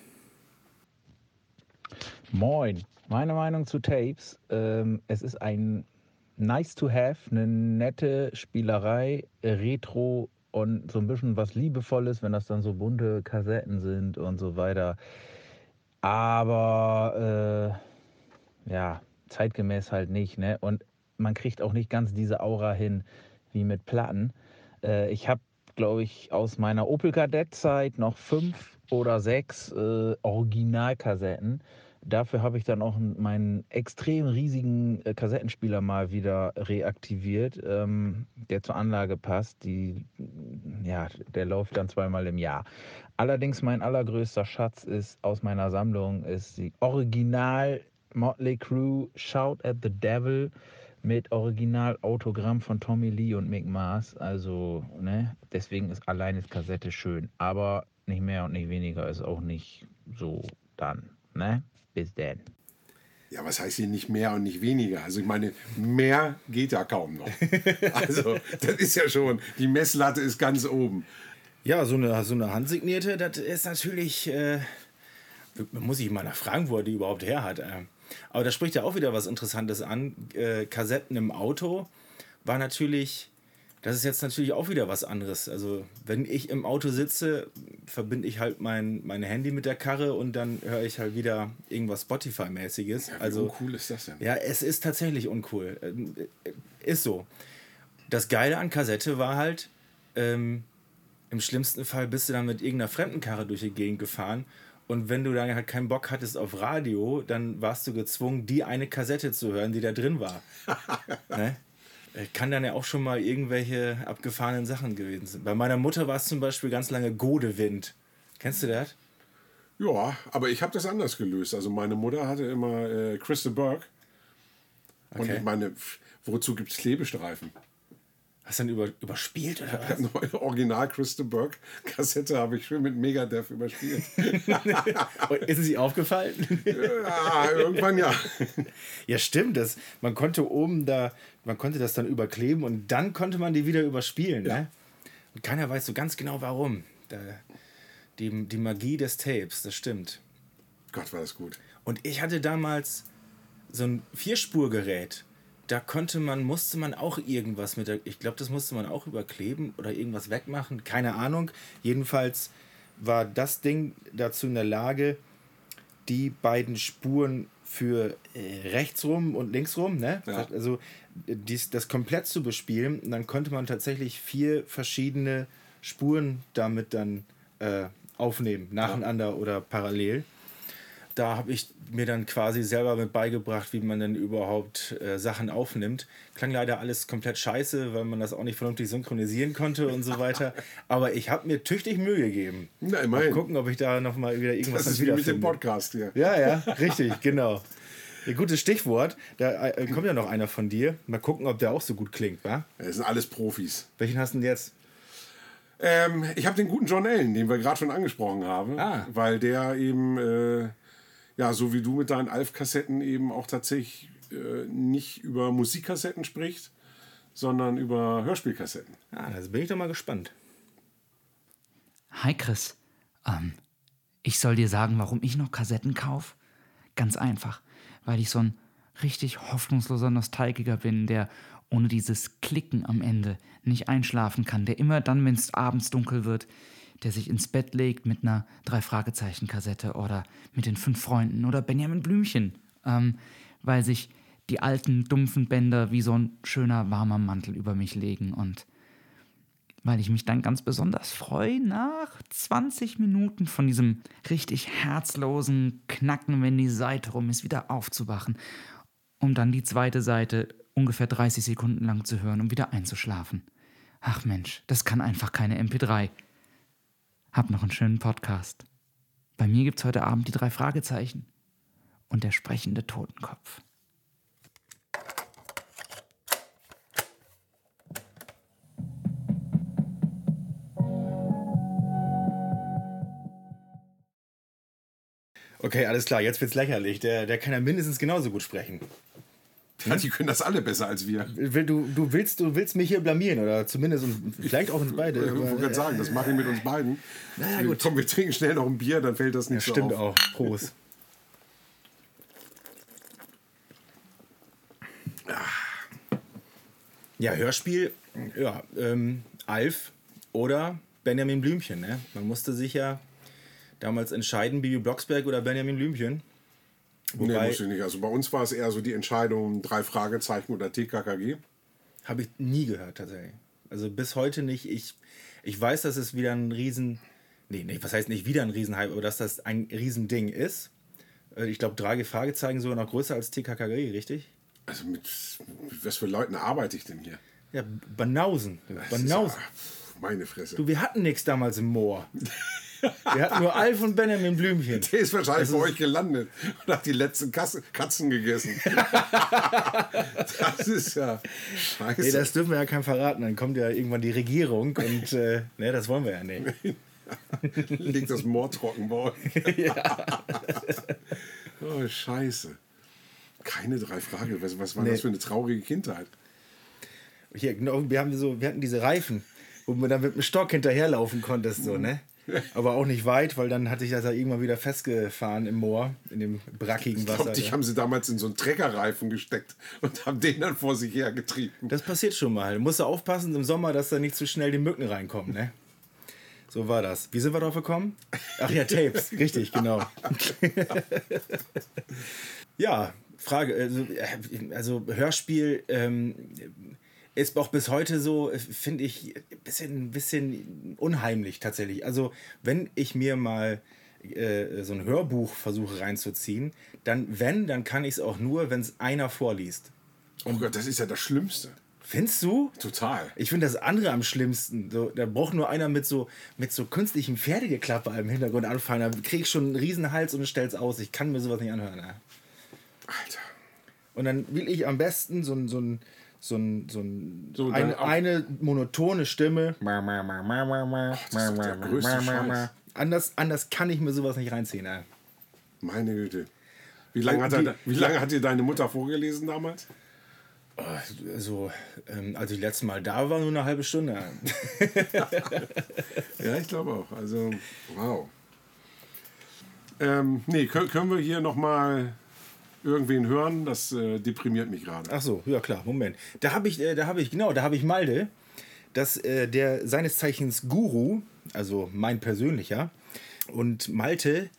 Moin, meine Meinung zu Tapes. Ähm, es ist ein nice to have, eine nette Spielerei, Retro und so ein bisschen was Liebevolles, wenn das dann so bunte Kassetten sind und so weiter. Aber äh, ja, zeitgemäß halt nicht. Ne? Und man kriegt auch nicht ganz diese Aura hin wie mit Platten. Äh, ich habe, glaube ich, aus meiner Opel Kadett-Zeit noch fünf oder sechs äh, Originalkassetten. Dafür habe ich dann auch meinen extrem riesigen äh, Kassettenspieler mal wieder reaktiviert, ähm, der zur Anlage passt. Die, ja, der läuft dann zweimal im Jahr. Allerdings mein allergrößter Schatz ist aus meiner Sammlung ist die Original Motley Crue Shout at the Devil mit Original Autogramm von Tommy Lee und Mick Mars. Also, ne, deswegen ist alleine die Kassette schön, aber nicht mehr und nicht weniger ist auch nicht so dann, ne? Bis denn. Ja, was heißt hier nicht mehr und nicht weniger? Also ich meine, mehr geht ja kaum noch. Also das ist ja schon, die Messlatte ist ganz oben. Ja, so eine, so eine handsignierte, das ist natürlich, äh, muss ich mal nachfragen, wo er die überhaupt her hat. Äh. Aber da spricht ja auch wieder was Interessantes an. Äh, Kassetten im Auto war natürlich das ist jetzt natürlich auch wieder was anderes. Also, wenn ich im Auto sitze, verbinde ich halt mein, mein Handy mit der Karre und dann höre ich halt wieder irgendwas Spotify-mäßiges. Ja, also, uncool ist das denn? Ja, es ist tatsächlich uncool. Ähm, ist so. Das Geile an Kassette war halt, ähm, im schlimmsten Fall bist du dann mit irgendeiner fremden Karre durch die Gegend gefahren und wenn du dann halt keinen Bock hattest auf Radio, dann warst du gezwungen, die eine Kassette zu hören, die da drin war. ne? Äh, kann dann ja auch schon mal irgendwelche abgefahrenen Sachen gewesen sein. Bei meiner Mutter war es zum Beispiel ganz lange Godewind. Kennst du das? Ja, aber ich habe das anders gelöst. Also meine Mutter hatte immer äh, Crystal Burke. Okay. Und ich meine, wozu gibt es Klebestreifen? Hast du dann über, überspielt oder was? Neue Original Crystal Burke Kassette habe ich schön mit Megadeth überspielt. ist es sie aufgefallen? ja, irgendwann ja. Ja, stimmt. Das, man konnte oben da, man konnte das dann überkleben und dann konnte man die wieder überspielen. Ja. Ne? Und keiner weiß so ganz genau warum. Da, die, die Magie des Tapes, das stimmt. Gott, war das gut. Und ich hatte damals so ein Vierspurgerät da konnte man, musste man auch irgendwas mit der, ich glaube, das musste man auch überkleben oder irgendwas wegmachen, keine Ahnung. Jedenfalls war das Ding dazu in der Lage, die beiden Spuren für äh, rechts rum und links rum, ne? Ja. Also dies, das komplett zu bespielen. Und dann konnte man tatsächlich vier verschiedene Spuren damit dann äh, aufnehmen, nacheinander ja. oder parallel da habe ich mir dann quasi selber mit beigebracht, wie man denn überhaupt äh, Sachen aufnimmt. Klang leider alles komplett scheiße, weil man das auch nicht vernünftig synchronisieren konnte und so weiter. Aber ich habe mir tüchtig Mühe gegeben. Na, immerhin. Mal gucken, ob ich da nochmal wieder irgendwas das ist wie mit dem Podcast hier. Ja, ja, richtig, genau. Ein gutes Stichwort. Da äh, kommt ja noch einer von dir. Mal gucken, ob der auch so gut klingt, wa? Das sind alles Profis. Welchen hast du denn jetzt? Ähm, ich habe den guten John Allen, den wir gerade schon angesprochen haben, ah. weil der eben äh, ja, so wie du mit deinen Alf-Kassetten eben auch tatsächlich äh, nicht über Musikkassetten sprichst, sondern über Hörspielkassetten. Ah, also bin ich doch mal gespannt. Hi Chris, ähm, ich soll dir sagen, warum ich noch Kassetten kaufe? Ganz einfach, weil ich so ein richtig hoffnungsloser Nostalgiker bin, der ohne dieses Klicken am Ende nicht einschlafen kann, der immer dann, wenn es abends dunkel wird, der sich ins Bett legt mit einer Drei-Fragezeichen-Kassette oder mit den fünf Freunden oder Benjamin Blümchen, ähm, weil sich die alten, dumpfen Bänder wie so ein schöner, warmer Mantel über mich legen und weil ich mich dann ganz besonders freue, nach 20 Minuten von diesem richtig herzlosen Knacken, wenn die Seite rum ist, wieder aufzuwachen, um dann die zweite Seite ungefähr 30 Sekunden lang zu hören, um wieder einzuschlafen. Ach Mensch, das kann einfach keine MP3. Hab noch einen schönen Podcast. Bei mir gibt's heute Abend die drei Fragezeichen und der sprechende Totenkopf. Okay, alles klar, jetzt wird's lächerlich. Der, der kann ja mindestens genauso gut sprechen. Ja, die können das alle besser als wir. Du, du, willst, du willst mich hier blamieren oder zumindest und vielleicht auch uns beide. Ich aber- wollte gerade sagen, das mache ich mit uns beiden. Na ja, gut. Komm, wir trinken schnell noch ein Bier, dann fällt das Ja, nicht so stimmt auf. auch. Prost. Ja, Hörspiel, ja, ähm, Alf oder Benjamin Blümchen. Ne? Man musste sich ja damals entscheiden, Bibi Blocksberg oder Benjamin Blümchen. Nee, Wobei- muss ich nicht. Also bei uns war es eher so die Entscheidung, drei Fragezeichen oder TKKG. Habe ich nie gehört tatsächlich. Also bis heute nicht. Ich, ich weiß, dass es wieder ein Riesen... Nee, nee, was heißt nicht wieder ein Riesenhype, aber dass das ein Riesending ist. Äh, Ich glaube, drei Fragezeichen sogar noch größer als TKKG, richtig? Also mit, mit was für Leuten arbeite ich denn hier? Ja, Banausen. Das ist Banausen. ja- pf, Meine Fresse. Du, wir hatten nichts damals im Moor. Wir hatten nur Alf und Benjamin Blümchen. Der ist wahrscheinlich bei euch gelandet und hat die letzten Kasse, Katzen gegessen. das ist ja scheiße. Nee, das dürfen wir ja keinem verraten. Dann kommt ja irgendwann die Regierung und äh, ne, das wollen wir ja nicht. Liegt das Moor trocken bei euch. oh, scheiße. Keine drei Fragen. Was, was war Nee. das für eine traurige Kindheit? Hier, genau, wir, haben so, wir hatten diese Reifen, wo man dann mit dem Stock hinterherlaufen konntest, so, ne? Aber auch nicht weit, weil dann hatte ich das ja irgendwann wieder festgefahren im Moor, in dem brackigen Ich Wasser. glaube, dich haben sie damals in so einen Treckerreifen gesteckt und haben den dann vor sich her getrieben. Das passiert schon mal. Du musst du aufpassen im Sommer, dass da nicht zu schnell die Mücken reinkommen, ne? So war das. Wie sind wir drauf gekommen? Ach ja, Tapes. Richtig, genau. ja, Frage. Also, äh, also Hörspiel ähm, ist auch bis heute so, äh, finde ich, ein bisschen, bisschen unheimlich tatsächlich. Also, wenn ich mir mal äh, so ein Hörbuch versuche reinzuziehen, dann, wenn, dann kann ich es auch nur, wenn es einer vorliest. Oh Gott, das ist ja das Schlimmste. Findest du? Total. Ich finde das andere am schlimmsten. So, da braucht nur einer mit so, mit so künstlichem Pferdegeklapper im Hintergrund anfangen. Da krieg ich schon einen Riesenhals und stell's aus. Ich kann mir sowas nicht anhören. Ja. Alter. Und dann will ich am besten so ein, so ein, so ein, so ein So, eine, eine monotone Stimme. das ist doch der größte Scheiß. Anders, anders kann ich mir sowas nicht reinziehen. Ja. Meine Güte. Wie lange hat, er, wie lange hat dir deine Mutter vorgelesen damals? Also, ähm, als ich letztes Mal da war, nur eine halbe Stunde. Ja, ich glaube auch. Also, wow. Ähm, nee, können wir hier nochmal irgendwen hören? Das äh, deprimiert mich gerade. Ach so, ja klar, Moment. Da habe ich, äh, da habe ich, genau, da habe ich Malde, dass äh, der seines Zeichens Guru, also mein persönlicher, und Malte,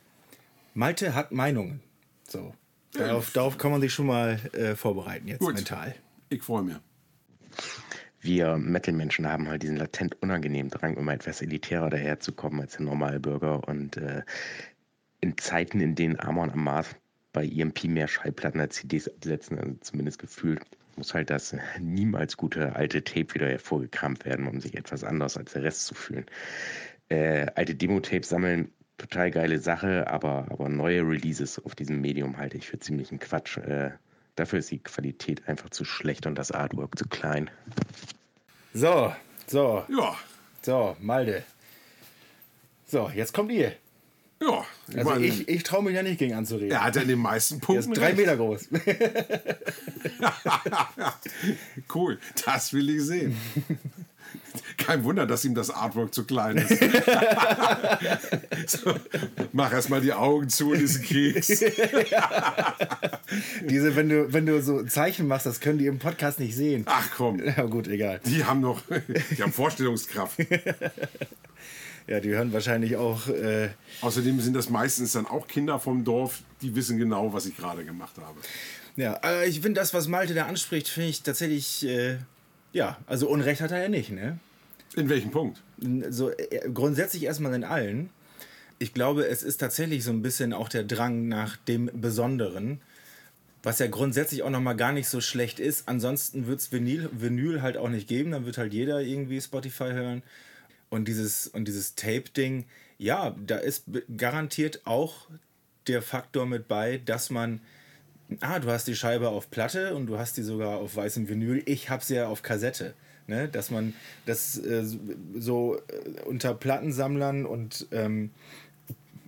Malte hat Meinungen. So. Darauf, darauf kann man sich schon mal äh, vorbereiten jetzt Gut. mental. Ich freue mich. wir Metal-Menschen haben halt diesen latent unangenehmen Drang, immer etwas elitärer daherzukommen als der normale Bürger. Und äh, in Zeiten, in denen Amon Amarth bei EMP mehr Schallplatten als CDs absetzen, also zumindest gefühlt, muss halt das niemals gute alte Tape wieder hervorgekramt werden, um sich etwas anders als der Rest zu fühlen. Äh, alte Demo-Tapes sammeln, total geile Sache, aber, aber neue Releases auf diesem Medium halte ich für ziemlichen Quatsch. Äh, dafür ist die Qualität einfach zu schlecht und das Artwork zu klein. So, so, Ja, so, Malde. So, jetzt kommt ihr. Ja, ich Also meine, ich, ich traue mich ja nicht gegen anzureden. er hat ja in den meisten er Punkten ist drei recht. Meter groß. Cool, das will ich sehen. Kein Wunder, dass ihm das Artwork zu klein ist. so, mach erstmal die Augen zu und ein Keks. Diese, wenn du, wenn du so Zeichen machst, das können die im Podcast nicht sehen. Ach komm, Ja, gut, egal. die haben noch, die haben Vorstellungskraft. Ja, die hören wahrscheinlich auch. Äh, Außerdem sind das meistens dann auch Kinder vom Dorf, die wissen genau, was ich gerade gemacht habe. ja, äh, ich finde das, was Malte da anspricht, finde ich tatsächlich. Äh, ja, also Unrecht hat er ja nicht, ne? In welchem Punkt? so äh, grundsätzlich erstmal in allen. Ich glaube, es ist tatsächlich so ein bisschen auch der Drang nach dem Besonderen, was ja grundsätzlich auch nochmal gar nicht so schlecht ist. Ansonsten wird es Vinyl, Vinyl halt auch nicht geben, dann wird halt jeder irgendwie Spotify hören. Und dieses, und dieses Tape-Ding, ja, da ist garantiert auch der Faktor mit bei, dass man, ah, du hast die Scheibe auf Platte und du hast die sogar auf weißem Vinyl, ich habe sie ja auf Kassette. Ne? Dass man das äh, so äh, unter Plattensammlern und ähm,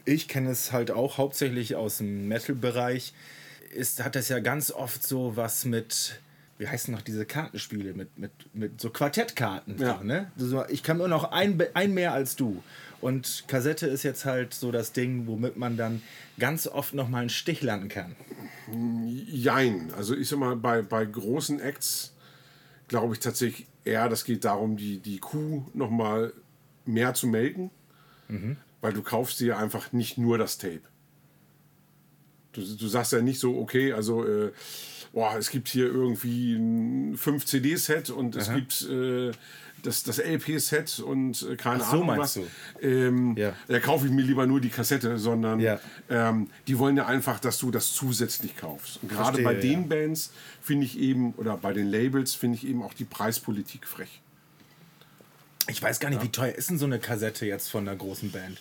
ich kenne es halt auch hauptsächlich aus dem Metal-Bereich, hat das ja ganz oft so was mit, wie heißen noch diese Kartenspiele, mit, mit, mit so Quartettkarten. Ja. So, ne? so, ich kann nur noch ein, ein mehr als du. Und Kassette ist jetzt halt so das Ding, womit man dann ganz oft noch mal einen Stich landen kann. Jein. Also ich sag mal, bei, bei großen Acts glaube ich tatsächlich eher, das geht darum, die, die Kuh nochmal mehr zu melken. Weil du kaufst dir einfach nicht nur das Tape. Du, du sagst ja nicht so, okay, also äh, boah, es gibt hier irgendwie ein 5-CD-Set und es gibt äh, das, das LP-Set und äh, keine Ach so, Ahnung meinst was. Ähm, Ja. Da kaufe ich mir lieber nur die Kassette, sondern Ja. ähm, die wollen ja einfach, dass du das zusätzlich kaufst. Und gerade bei ja. den Bands finde ich eben, oder bei den Labels finde ich eben auch die Preispolitik frech. Ich weiß gar nicht, wie teuer ist denn so eine Kassette jetzt von einer großen Band?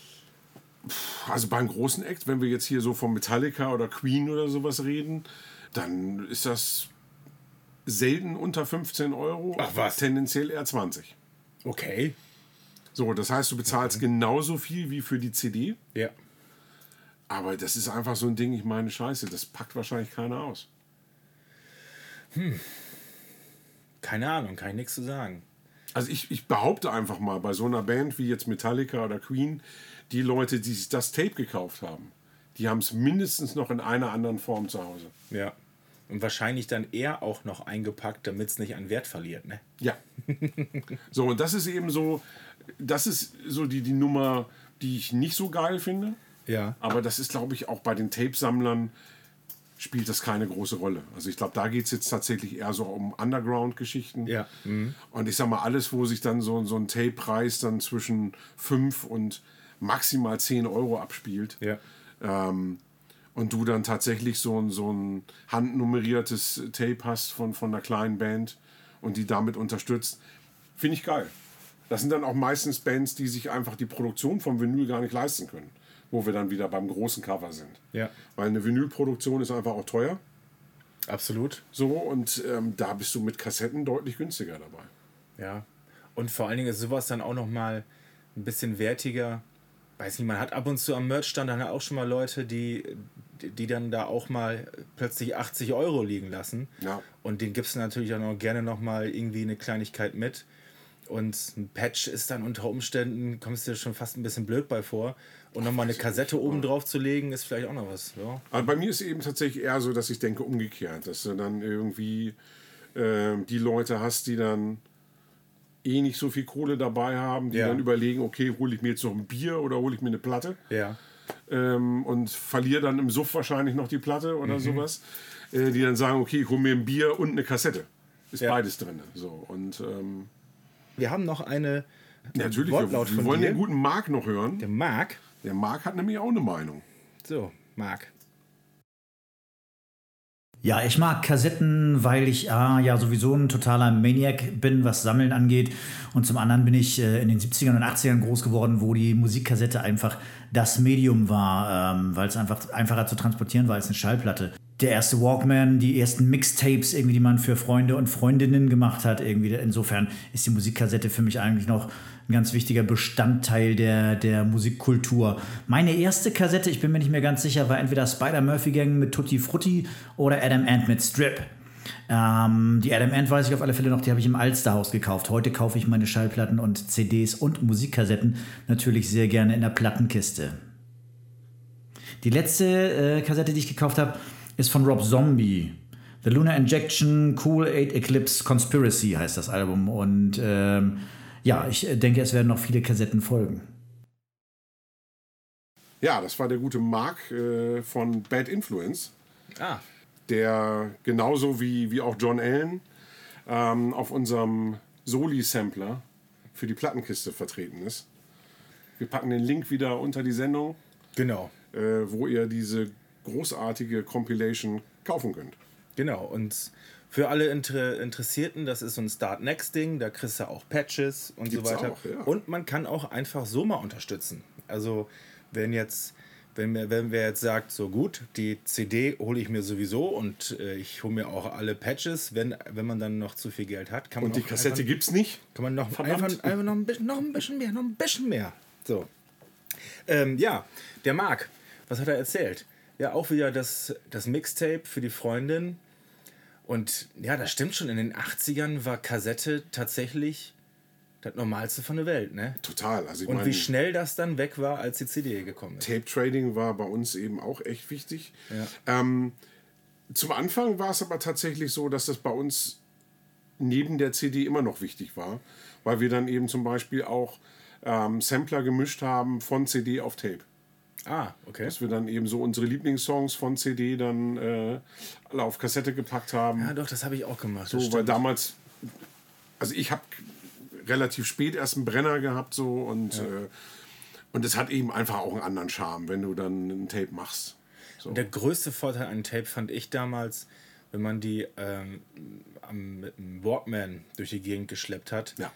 Also beim großen Act, wenn wir jetzt hier so von Metallica oder Queen oder sowas reden, dann ist das selten unter 15 Euro. Ach was. Tendenziell eher 20. Okay. So, das heißt, du bezahlst genauso viel wie für die CD. Ja. Aber das ist einfach so ein Ding, ich meine, scheiße, das packt wahrscheinlich keiner aus. Keine Ahnung, kann ich nichts zu sagen. Also ich, ich behaupte einfach mal, bei so einer Band wie jetzt Metallica oder Queen, die Leute, die sich das Tape gekauft haben, die haben es mindestens noch in einer anderen Form zu Hause. Ja. Und wahrscheinlich dann eher auch noch eingepackt, damit es nicht an Wert verliert, ne? Ja. so, und das ist eben so, das ist so die, die Nummer, die ich nicht so geil finde. Ja. Aber das ist, glaube ich, auch bei den Tape-Sammlern spielt das keine große Rolle. Also ich glaube, da geht es jetzt tatsächlich eher so um Underground-Geschichten. Ja. Und ich sag mal, alles, wo sich dann so, so ein Tape-Preis dann zwischen 5 und maximal 10 Euro abspielt. Ja. Ähm, und du dann tatsächlich so ein, so ein handnummeriertes Tape hast von, von einer kleinen Band und die damit unterstützt, finde ich geil. Das sind dann auch meistens Bands, die sich einfach die Produktion vom Vinyl gar nicht leisten können. Wo wir dann wieder beim großen Cover sind. Ja. Weil eine Vinylproduktion ist einfach auch teuer. Absolut. So, und ähm, da bist du mit Kassetten deutlich günstiger dabei. Ja. Und vor allen Dingen ist sowas dann auch noch mal ein bisschen wertiger. Weiß nicht, man hat ab und zu am Merchstand dann auch schon mal Leute, die, die dann da auch mal plötzlich 80 Euro liegen lassen. Ja. Und den gibst du natürlich dann auch gerne noch mal irgendwie eine Kleinigkeit mit. Und ein Patch ist dann unter Umständen, kommst du dir schon fast ein bisschen blöd bei vor. Und nochmal eine Kassette oben drauf zu legen, ist vielleicht auch noch was. Ja. Aber bei mir ist eben tatsächlich eher so, dass ich denke umgekehrt, dass du dann irgendwie ähm, die Leute hast, die dann eh nicht so viel Kohle dabei haben, die Ja. dann überlegen, okay, hole ich mir jetzt noch ein Bier oder hole ich mir eine Platte Ja. ähm, und verliere dann im Suff wahrscheinlich noch die Platte oder sowas, äh, die dann sagen, okay, ich hole mir ein Bier und eine Kassette. Ist Ja. beides drin. So, und ähm, Wir haben noch eine natürlich, wir, Wortlaut wir von wollen dir. den guten Marc noch hören. Der Marc. Der Marc hat nämlich auch eine Meinung. So, Marc. Ja, ich mag Kassetten, weil ich A, ja sowieso ein totaler Maniac bin, was Sammeln angeht. Und zum anderen bin ich äh, in den 70ern und 80ern groß geworden, wo die Musikkassette einfach das Medium war, ähm, weil es einfach einfacher zu transportieren war als eine Schallplatte. Der erste Walkman, die ersten Mixtapes, irgendwie, die man für Freunde und Freundinnen gemacht hat. Irgendwie. Insofern ist die Musikkassette für mich eigentlich noch ein ganz wichtiger Bestandteil der, der Musikkultur. Meine erste Kassette, ich bin mir nicht mehr ganz sicher, war entweder Spider Murphy Gang mit Tutti Frutti oder Adam Ant mit Strip. Ähm, die Adam Ant weiß ich auf alle Fälle noch, die habe ich im Alsterhaus gekauft. Heute kaufe ich meine Schallplatten und CDs und Musikkassetten natürlich sehr gerne in der Plattenkiste. Die letzte äh, Kassette, die ich gekauft habe, ist von Rob Zombie. The Lunar Injection Cool 8 Eclipse Conspiracy heißt das Album. Und ähm, ja, ich denke, es werden noch viele Kassetten folgen. Ja, das war der gute Mark äh, von Bad Influence. Ah. Der genauso wie, wie auch John Allen ähm, auf unserem Soli-Sampler für die Plattenkiste vertreten ist. Wir packen den Link wieder unter die Sendung. Genau. Äh, wo ihr diese großartige Compilation kaufen könnt. Genau, und für alle Inter Interessierten, das ist so ein Start Next Ding, da kriegst du auch Patches und Gibt's so weiter. auch, ja. Und man kann auch einfach so mal unterstützen. Also, wenn jetzt, wenn wir, wenn wer jetzt sagt, so gut, die CD hole ich mir sowieso und äh, ich hole mir auch alle Patches, wenn, wenn man dann noch zu viel Geld hat, kann man Und die Kassette einfach, gibt's nicht. kann man noch Verdammt. einfach, einfach noch, ein bisschen, noch ein bisschen mehr, noch ein bisschen mehr. So. Ähm, ja, der Marc, was hat er erzählt? Ja, auch wieder das, das Mixtape für die Freundin. Und ja, das stimmt schon. In den 80ern war Kassette tatsächlich das Normalste von der Welt, ne? Total. Also ich Und meine, wie schnell das dann weg war, als die CD gekommen ist. Tape Trading war bei uns eben auch echt wichtig. Ja. Ähm, zum Anfang war es aber tatsächlich so, dass das bei uns neben der CD immer noch wichtig war, weil wir dann eben zum Beispiel auch ähm, Sampler gemischt haben von CD auf Tape. Ah, okay. Dass wir dann eben so unsere Lieblingssongs von CD dann äh, alle auf Kassette gepackt haben. Ja, doch, das habe ich auch gemacht. so, weil damals, also ich habe relativ spät erst einen Brenner gehabt so und äh, und es hat eben einfach auch einen anderen Charme, wenn du dann ein Tape machst. So. Der größte Vorteil an Tape fand ich damals, wenn man die ähm, am, mit dem Walkman durch die Gegend geschleppt hat. Ja.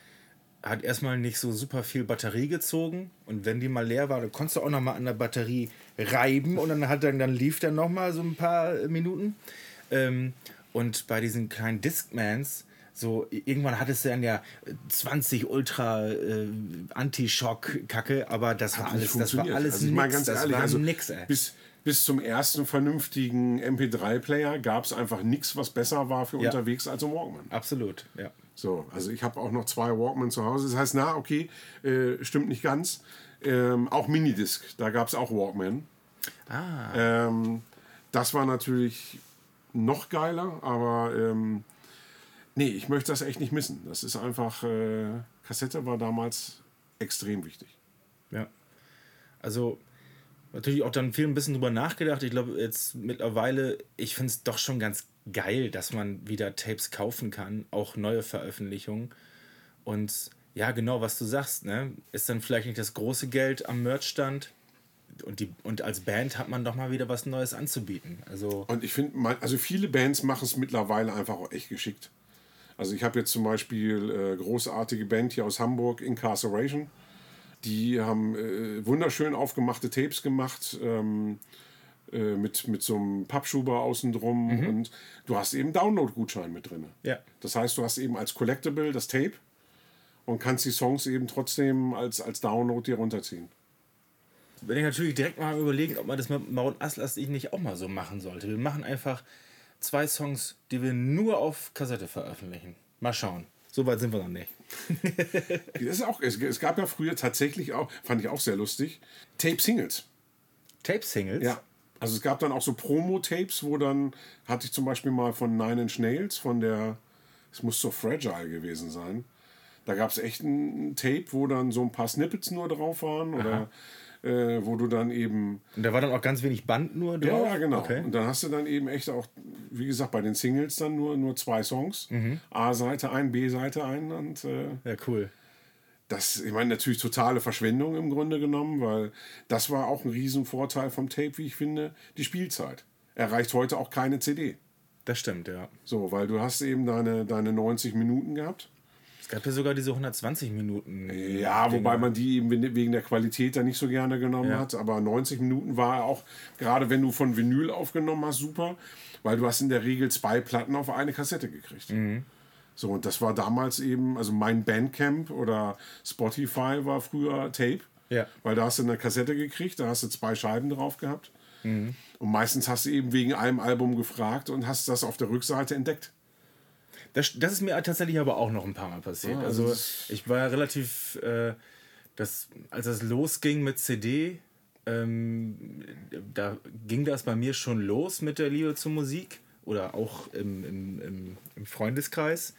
Hat erstmal nicht so super viel Batterie gezogen und wenn die mal leer war, dann konntest du auch noch mal an der Batterie reiben und dann hat dann, dann lief der noch mal so ein paar Minuten. Ähm, und bei diesen kleinen Discmans so irgendwann hattest du dann ja 20 Ultra äh, Anti-Schock-Kacke, aber das war alles, das war alles also nix. meine ganz das ehrlich, war also nix, ey. Bis, bis zum ersten vernünftigen MP3-Player gab es einfach nichts, was besser war für Ja. unterwegs als ein Walkman. Absolut, ja. So, also ich habe auch noch zwei Walkman zu Hause. Das heißt, na, okay, äh, stimmt nicht ganz. Ähm, auch Minidisc, da gab es auch Walkman. Ah. Ähm, das war natürlich noch geiler, aber ähm, nee, ich möchte das echt nicht missen. Das ist einfach, äh, Kassette war damals extrem wichtig. Ja. Also, natürlich auch dann viel ein bisschen drüber nachgedacht. Ich glaube, jetzt mittlerweile, ich finde es doch schon ganz geil, dass man wieder Tapes kaufen kann, auch neue Veröffentlichungen. Und ja, genau, was du sagst, ne? Ist dann vielleicht nicht das große Geld am Merchstand. Und, die, und als Band hat man doch mal wieder was Neues anzubieten. Also, Und ich finde, also viele Bands machen es mittlerweile einfach auch echt geschickt. Also ich habe jetzt zum Beispiel äh, großartige Band hier aus Hamburg, Incarceration. Die haben äh, wunderschön aufgemachte Tapes gemacht ähm, äh, mit, mit so einem Pappschuber außen drum und du hast eben Download-Gutschein mit drin. Ja. Das heißt, du hast eben als Collectible das Tape und kannst die Songs eben trotzdem als, als Download dir runterziehen. wenn ich natürlich direkt mal überlegen, ob man das mit Maut Aslas ich nicht auch mal so machen sollte. Wir machen einfach zwei Songs, die wir nur auf Kassette veröffentlichen. Mal schauen. So weit sind wir noch nicht. Das ist auch, es, es gab ja früher tatsächlich auch, fand ich auch sehr lustig, Tape-Singles. Tape-Singles? Ja. Also es gab dann auch so Promo-Tapes, wo dann, hatte ich zum Beispiel mal von Nine Inch Nails, von der, es muss so Fragile gewesen sein. Da gab es echt ein Tape, wo dann so ein paar Snippets nur drauf waren oder äh, wo du dann eben Und da war dann auch ganz wenig Band nur drauf? ja, genau. Okay. Und dann hast du dann eben echt auch, wie gesagt, bei den Singles dann nur, nur zwei Songs. A-Seite ein, B-Seite ein. Und äh, Ja, cool. Das, ich meine, natürlich totale Verschwendung im Grunde genommen, weil das war auch ein Riesenvorteil vom Tape, wie ich finde, die Spielzeit. Erreicht heute auch keine CD. Das stimmt, ja. So, weil du hast eben deine, deine 90 Minuten gehabt. gab ja sogar diese 120 Minuten. Ja, Dinge. wobei man die eben wegen der Qualität da nicht so gerne genommen Ja. hat. Aber 90 Minuten war auch, gerade wenn du von Vinyl aufgenommen hast, super. Weil du hast in der Regel zwei Platten auf eine Kassette gekriegt. Mhm. So, und das war damals eben, also mein Bandcamp oder Spotify war früher Tape. Ja. Weil da hast du eine Kassette gekriegt, da hast du zwei Scheiben drauf gehabt. Mhm. Und meistens hast du eben wegen einem Album gefragt und hast das auf der Rückseite entdeckt. Das, das ist mir tatsächlich aber auch noch ein paar Mal passiert. Ah, also das ich war ja relativ, äh, das, als das losging mit CD, ähm, da ging das bei mir schon los mit der Liebe zur Musik oder auch im, im, im, im Freundeskreis.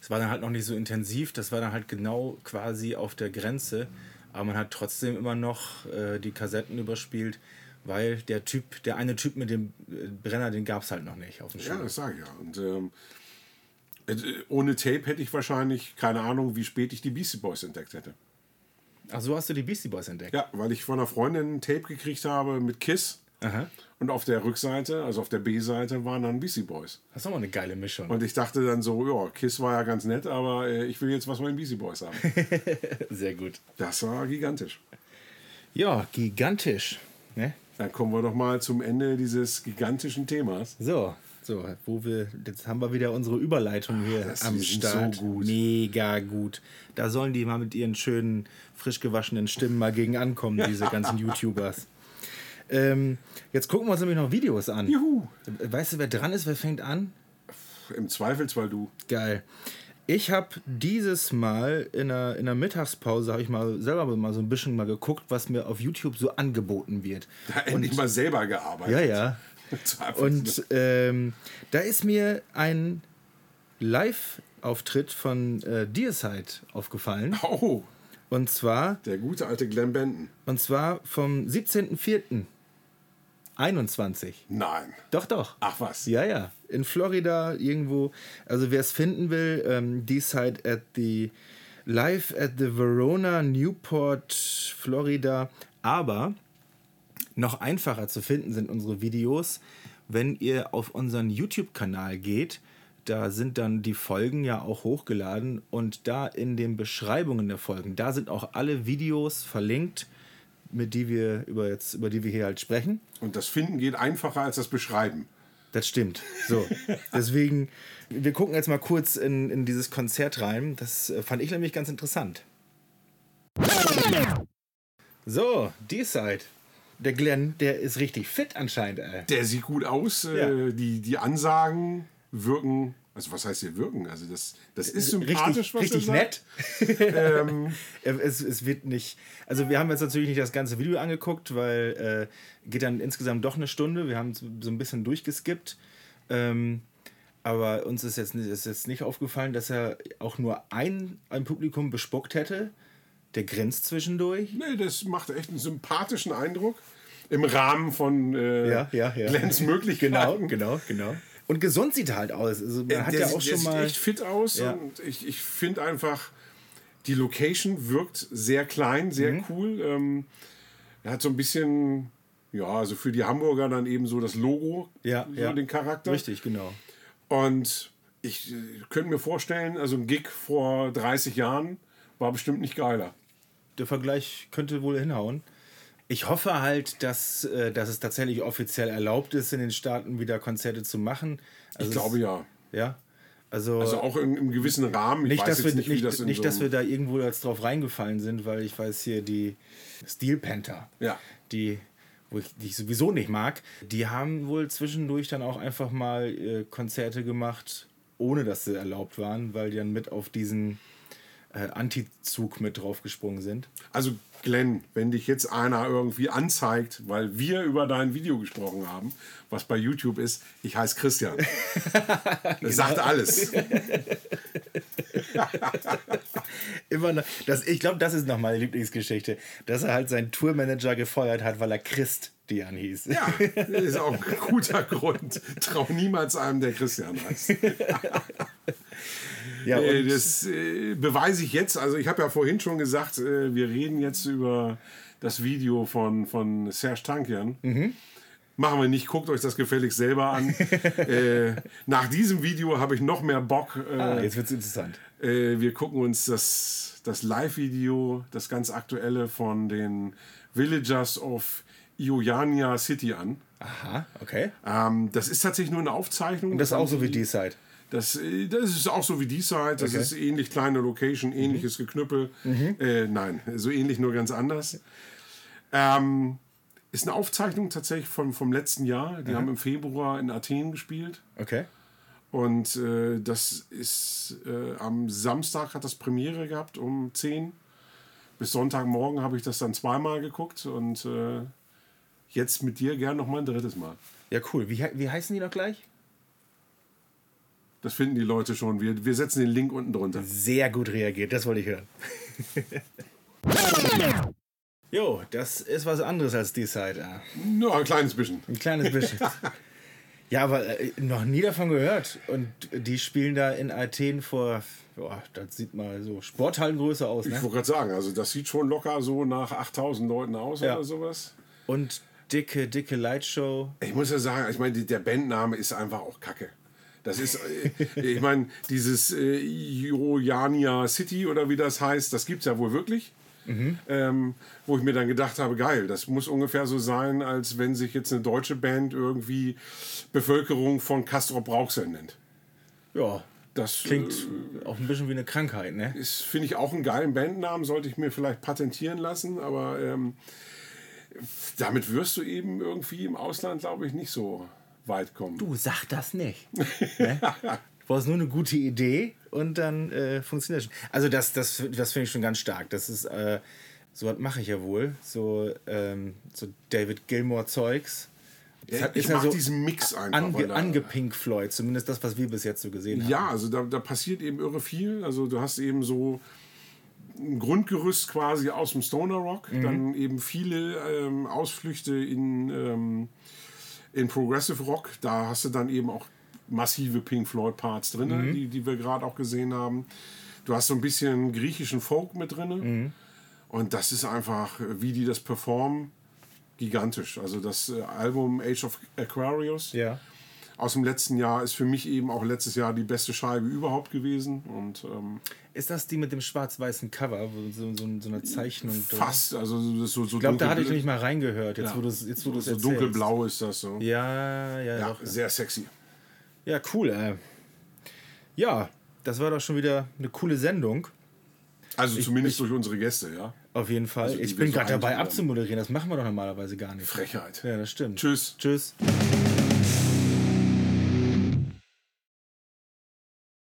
Es war dann halt noch nicht so intensiv, das war dann halt genau quasi auf der Grenze, aber man hat trotzdem immer noch äh, die Kassetten überspielt, weil der Typ, der eine Typ mit dem äh, Brenner, den gab es halt noch nicht auf dem Ja, Schirm. das sage ich ja. Und ähm, äh, ohne Tape hätte ich wahrscheinlich keine Ahnung, wie spät ich die Beastie Boys entdeckt hätte. Ach, so hast du die Beastie Boys entdeckt? Ja, weil ich von einer Freundin ein Tape gekriegt habe mit Kiss. Aha. Und auf der Rückseite, also auf der B-Seite, waren dann Beastie Boys. Das ist auch mal eine geile Mischung. Und ich dachte dann so, ja, Kiss war ja ganz nett, aber äh, ich will jetzt was von den Beastie Boys haben. Sehr gut. Das war gigantisch. Ja, gigantisch. Ne? Dann kommen wir doch mal zum Ende dieses gigantischen Themas. So, so, wo wir, jetzt haben wir wieder unsere Überleitung hier das- am Start. so gut. Mega gut. Da sollen die mal mit ihren schönen, frisch gewaschenen Stimmen mal gegen ankommen, diese ganzen YouTubers. Ähm, jetzt gucken wir uns nämlich noch Videos an. Juhu. Weißt du, wer dran ist? Wer fängt an? Im Zweifelsfall du. Geil. Ich habe dieses Mal in der, in der Mittagspause, habe ich mal selber mal so ein bisschen mal geguckt, was mir auf YouTube so angeboten wird. Da endlich mal selber gearbeitet. Ja, ja. Und ähm, da ist mir ein Live-Auftritt von äh, Deicide aufgefallen. Oh, Und zwar, der gute alte Glenn Benton. und zwar vom 17.04.21. Nein. Doch, doch. Ach was. Ja, ja. In Florida irgendwo. Also wer es finden will, ähm, Deicide at the Live at the Verona, Newport, Florida. Aber noch einfacher zu finden sind unsere Videos, wenn ihr auf unseren YouTube-Kanal geht. Da sind dann die Folgen ja auch hochgeladen und da in den Beschreibungen der Folgen, da sind auch alle Videos verlinkt, mit die wir über jetzt über die wir hier halt sprechen. Und das Finden geht einfacher als das Beschreiben. Das stimmt. So, deswegen, wir gucken jetzt mal kurz in, in dieses Konzert rein. Das äh, fand ich nämlich ganz interessant. So, D-Side. Der Glenn, der ist richtig fit anscheinend, ey. Der sieht gut aus. Ja. Äh, die, die Ansagen wirken. Also was heißt hier wirken? Also das, das ist sympathisch, richtig, was richtig nett. Ähm, es, es wird nicht. Also, wir haben jetzt natürlich nicht das ganze Video angeguckt, weil äh, geht dann insgesamt doch eine Stunde. Wir haben so so ein bisschen durchgeskippt. Ähm, aber uns ist jetzt, nicht- ist jetzt nicht aufgefallen, dass er auch nur ein, ein Publikum bespuckt hätte. Der grinst zwischendurch. nee, das macht echt einen sympathischen Eindruck. Im Rahmen von äh, Ja, ja, ja. Glens Möglichkeiten. Genau, genau, genau. Und gesund sieht er halt aus. Also man hat der, ja sieht- auch der schon sieht mal. echt fit aus Ja. und ich, ich finde einfach, die Location wirkt sehr klein, sehr Mhm. cool. Ähm, er hat so ein bisschen, ja, also für die Hamburger dann eben so das Logo, Ja, so ja. den Charakter. Richtig, genau. Und ich äh, könnte mir vorstellen, also ein Gig vor 30 Jahren war bestimmt nicht geiler. der Vergleich könnte wohl hinhauen. Ich hoffe halt, dass, äh, dass es tatsächlich offiziell erlaubt ist, in den Staaten wieder Konzerte zu machen. Also ich glaube es- ja. Ja. Also, Also auch in, im gewissen Rahmen. Ich nicht, dass, wir, nicht, nicht, das in nicht so dass wir da irgendwo jetzt drauf reingefallen sind, weil ich weiß hier, die Steel Panther, Ja. die, wo ich, die ich sowieso nicht mag, die haben wohl zwischendurch dann auch einfach mal äh, Konzerte gemacht, ohne dass sie erlaubt waren, weil die dann mit auf diesen äh, Antizug mit draufgesprungen sind. Also Glenn, wenn dich jetzt einer irgendwie anzeigt, weil wir über dein Video gesprochen haben, was bei YouTube ist, ich heiße Christian. Das Genau. sagt alles. Immer noch, das, ich glaube, das ist noch meine Lieblingsgeschichte, dass er halt seinen Tourmanager gefeuert hat, weil er Christ Dian hieß. Ja, das ist auch ein guter Grund. Trau niemals einem, der Christian heißt. Ja, Äh, das äh, beweise ich jetzt. Also ich habe ja vorhin schon gesagt, äh, wir reden jetzt über das Video von, von Serge Tankian. Mhm. Machen wir nicht, guckt euch das gefälligst selber an. äh, nach diesem Video habe ich noch mehr Bock. Ah, jetzt wird's interessant. äh, wir gucken uns das, das Live-Video, das ganz aktuelle von den Villagers of Iojania City an. Aha, okay. Ähm, das ist tatsächlich nur eine Aufzeichnung. Und das ist haben auch so wie die Side. Das, äh, das ist auch so wie die Side. Das Okay. Mhm. ist ähnlich kleine Location, ähnliches Geknüppel. Äh, nein, so ähnlich, nur ganz anders. Ähm, ist eine Aufzeichnung tatsächlich vom, vom letzten Jahr. Die haben im Februar in Athen gespielt. Okay. Und äh, das ist äh, am Samstag hat das Premiere gehabt um 10. Bis Sonntagmorgen habe ich das dann zweimal geguckt und äh, jetzt mit dir gern noch mal ein drittes Mal. Ja, cool. Wie, wie heißen die noch gleich? Das finden die Leute schon. Wir, wir setzen den Link unten drunter. Sehr gut reagiert, das wollte ich hören. jo, das ist was anderes als die Side. Ah. Nur ein kleines bisschen. Ein kleines bisschen. ja, aber äh, noch nie davon gehört. Und die spielen da in Athen vor, boah, das sieht mal so Sporthallengröße aus, Ich ne? wollte gerade sagen, also das sieht schon locker so nach 8000 Leuten aus Ja. oder sowas. Und dicke, dicke Lightshow. Ich muss ja sagen, ich meine, der Bandname ist einfach auch kacke. Das ist, äh, ich meine, dieses äh, City oder wie das heißt, das gibt es ja wohl wirklich. Ähm, wo ich mir dann gedacht habe, geil, das muss ungefähr so sein, als wenn sich jetzt eine deutsche Band irgendwie Bevölkerung von Castrop Rauxel nennt. Ja, Das klingt äh, auch ein bisschen wie eine Krankheit, ne? ist, finde ich, auch einen geilen Bandnamen, sollte ich mir vielleicht patentieren lassen, aber ähm, damit wirst du eben irgendwie im Ausland, glaube ich, nicht so weit kommen. Du sag das nicht. ne? Du brauchst nur eine gute Idee und dann äh, funktioniert es schon. Also das, das, das finde ich schon ganz stark. Das ist, äh, so was mache ich ja wohl. So, ähm, so David Gilmore Zeugs. Das hat- ich ja mag so diesen Mix einfach. Ange, da- angepink Floyd, zumindest das, was wir bis jetzt so gesehen haben. Ja, also da, da passiert eben irre viel. Also du hast eben so ein Grundgerüst quasi aus dem Stoner Rock, Mhm. dann eben viele ähm, Ausflüchte in, ähm, in Progressive Rock. Da hast du dann eben auch massive Pink Floyd Parts drin, Mhm. die, die wir gerade auch gesehen haben. Du hast so ein bisschen griechischen Folk mit drin. Mhm. Und das ist einfach, wie die das performen, gigantisch. Also das äh, Album Age of Aquarius Ja. aus dem letzten Jahr ist für mich eben auch letztes Jahr die beste Scheibe überhaupt gewesen. Und ähm, Ist das die mit dem schwarz-weißen Cover, so, so, so eine Zeichnung drin? fast, also das ist so, so Ich glaube, da hatte ich nicht mal reingehört, jetzt Ja. wo du es jetzt, wo so erzählst. dunkelblau ist das so. Ja, ja, Ja, doch. sehr sexy. Ja, cool. Äh. Ja, das war doch schon wieder eine coole Sendung. Also zumindest durch unsere Gäste, ja. Auf jeden Fall. Also, ich bin so gerade dabei abzumoderieren. Das machen wir doch normalerweise gar nicht. Frechheit. Ja, das stimmt. Tschüss. Tschüss.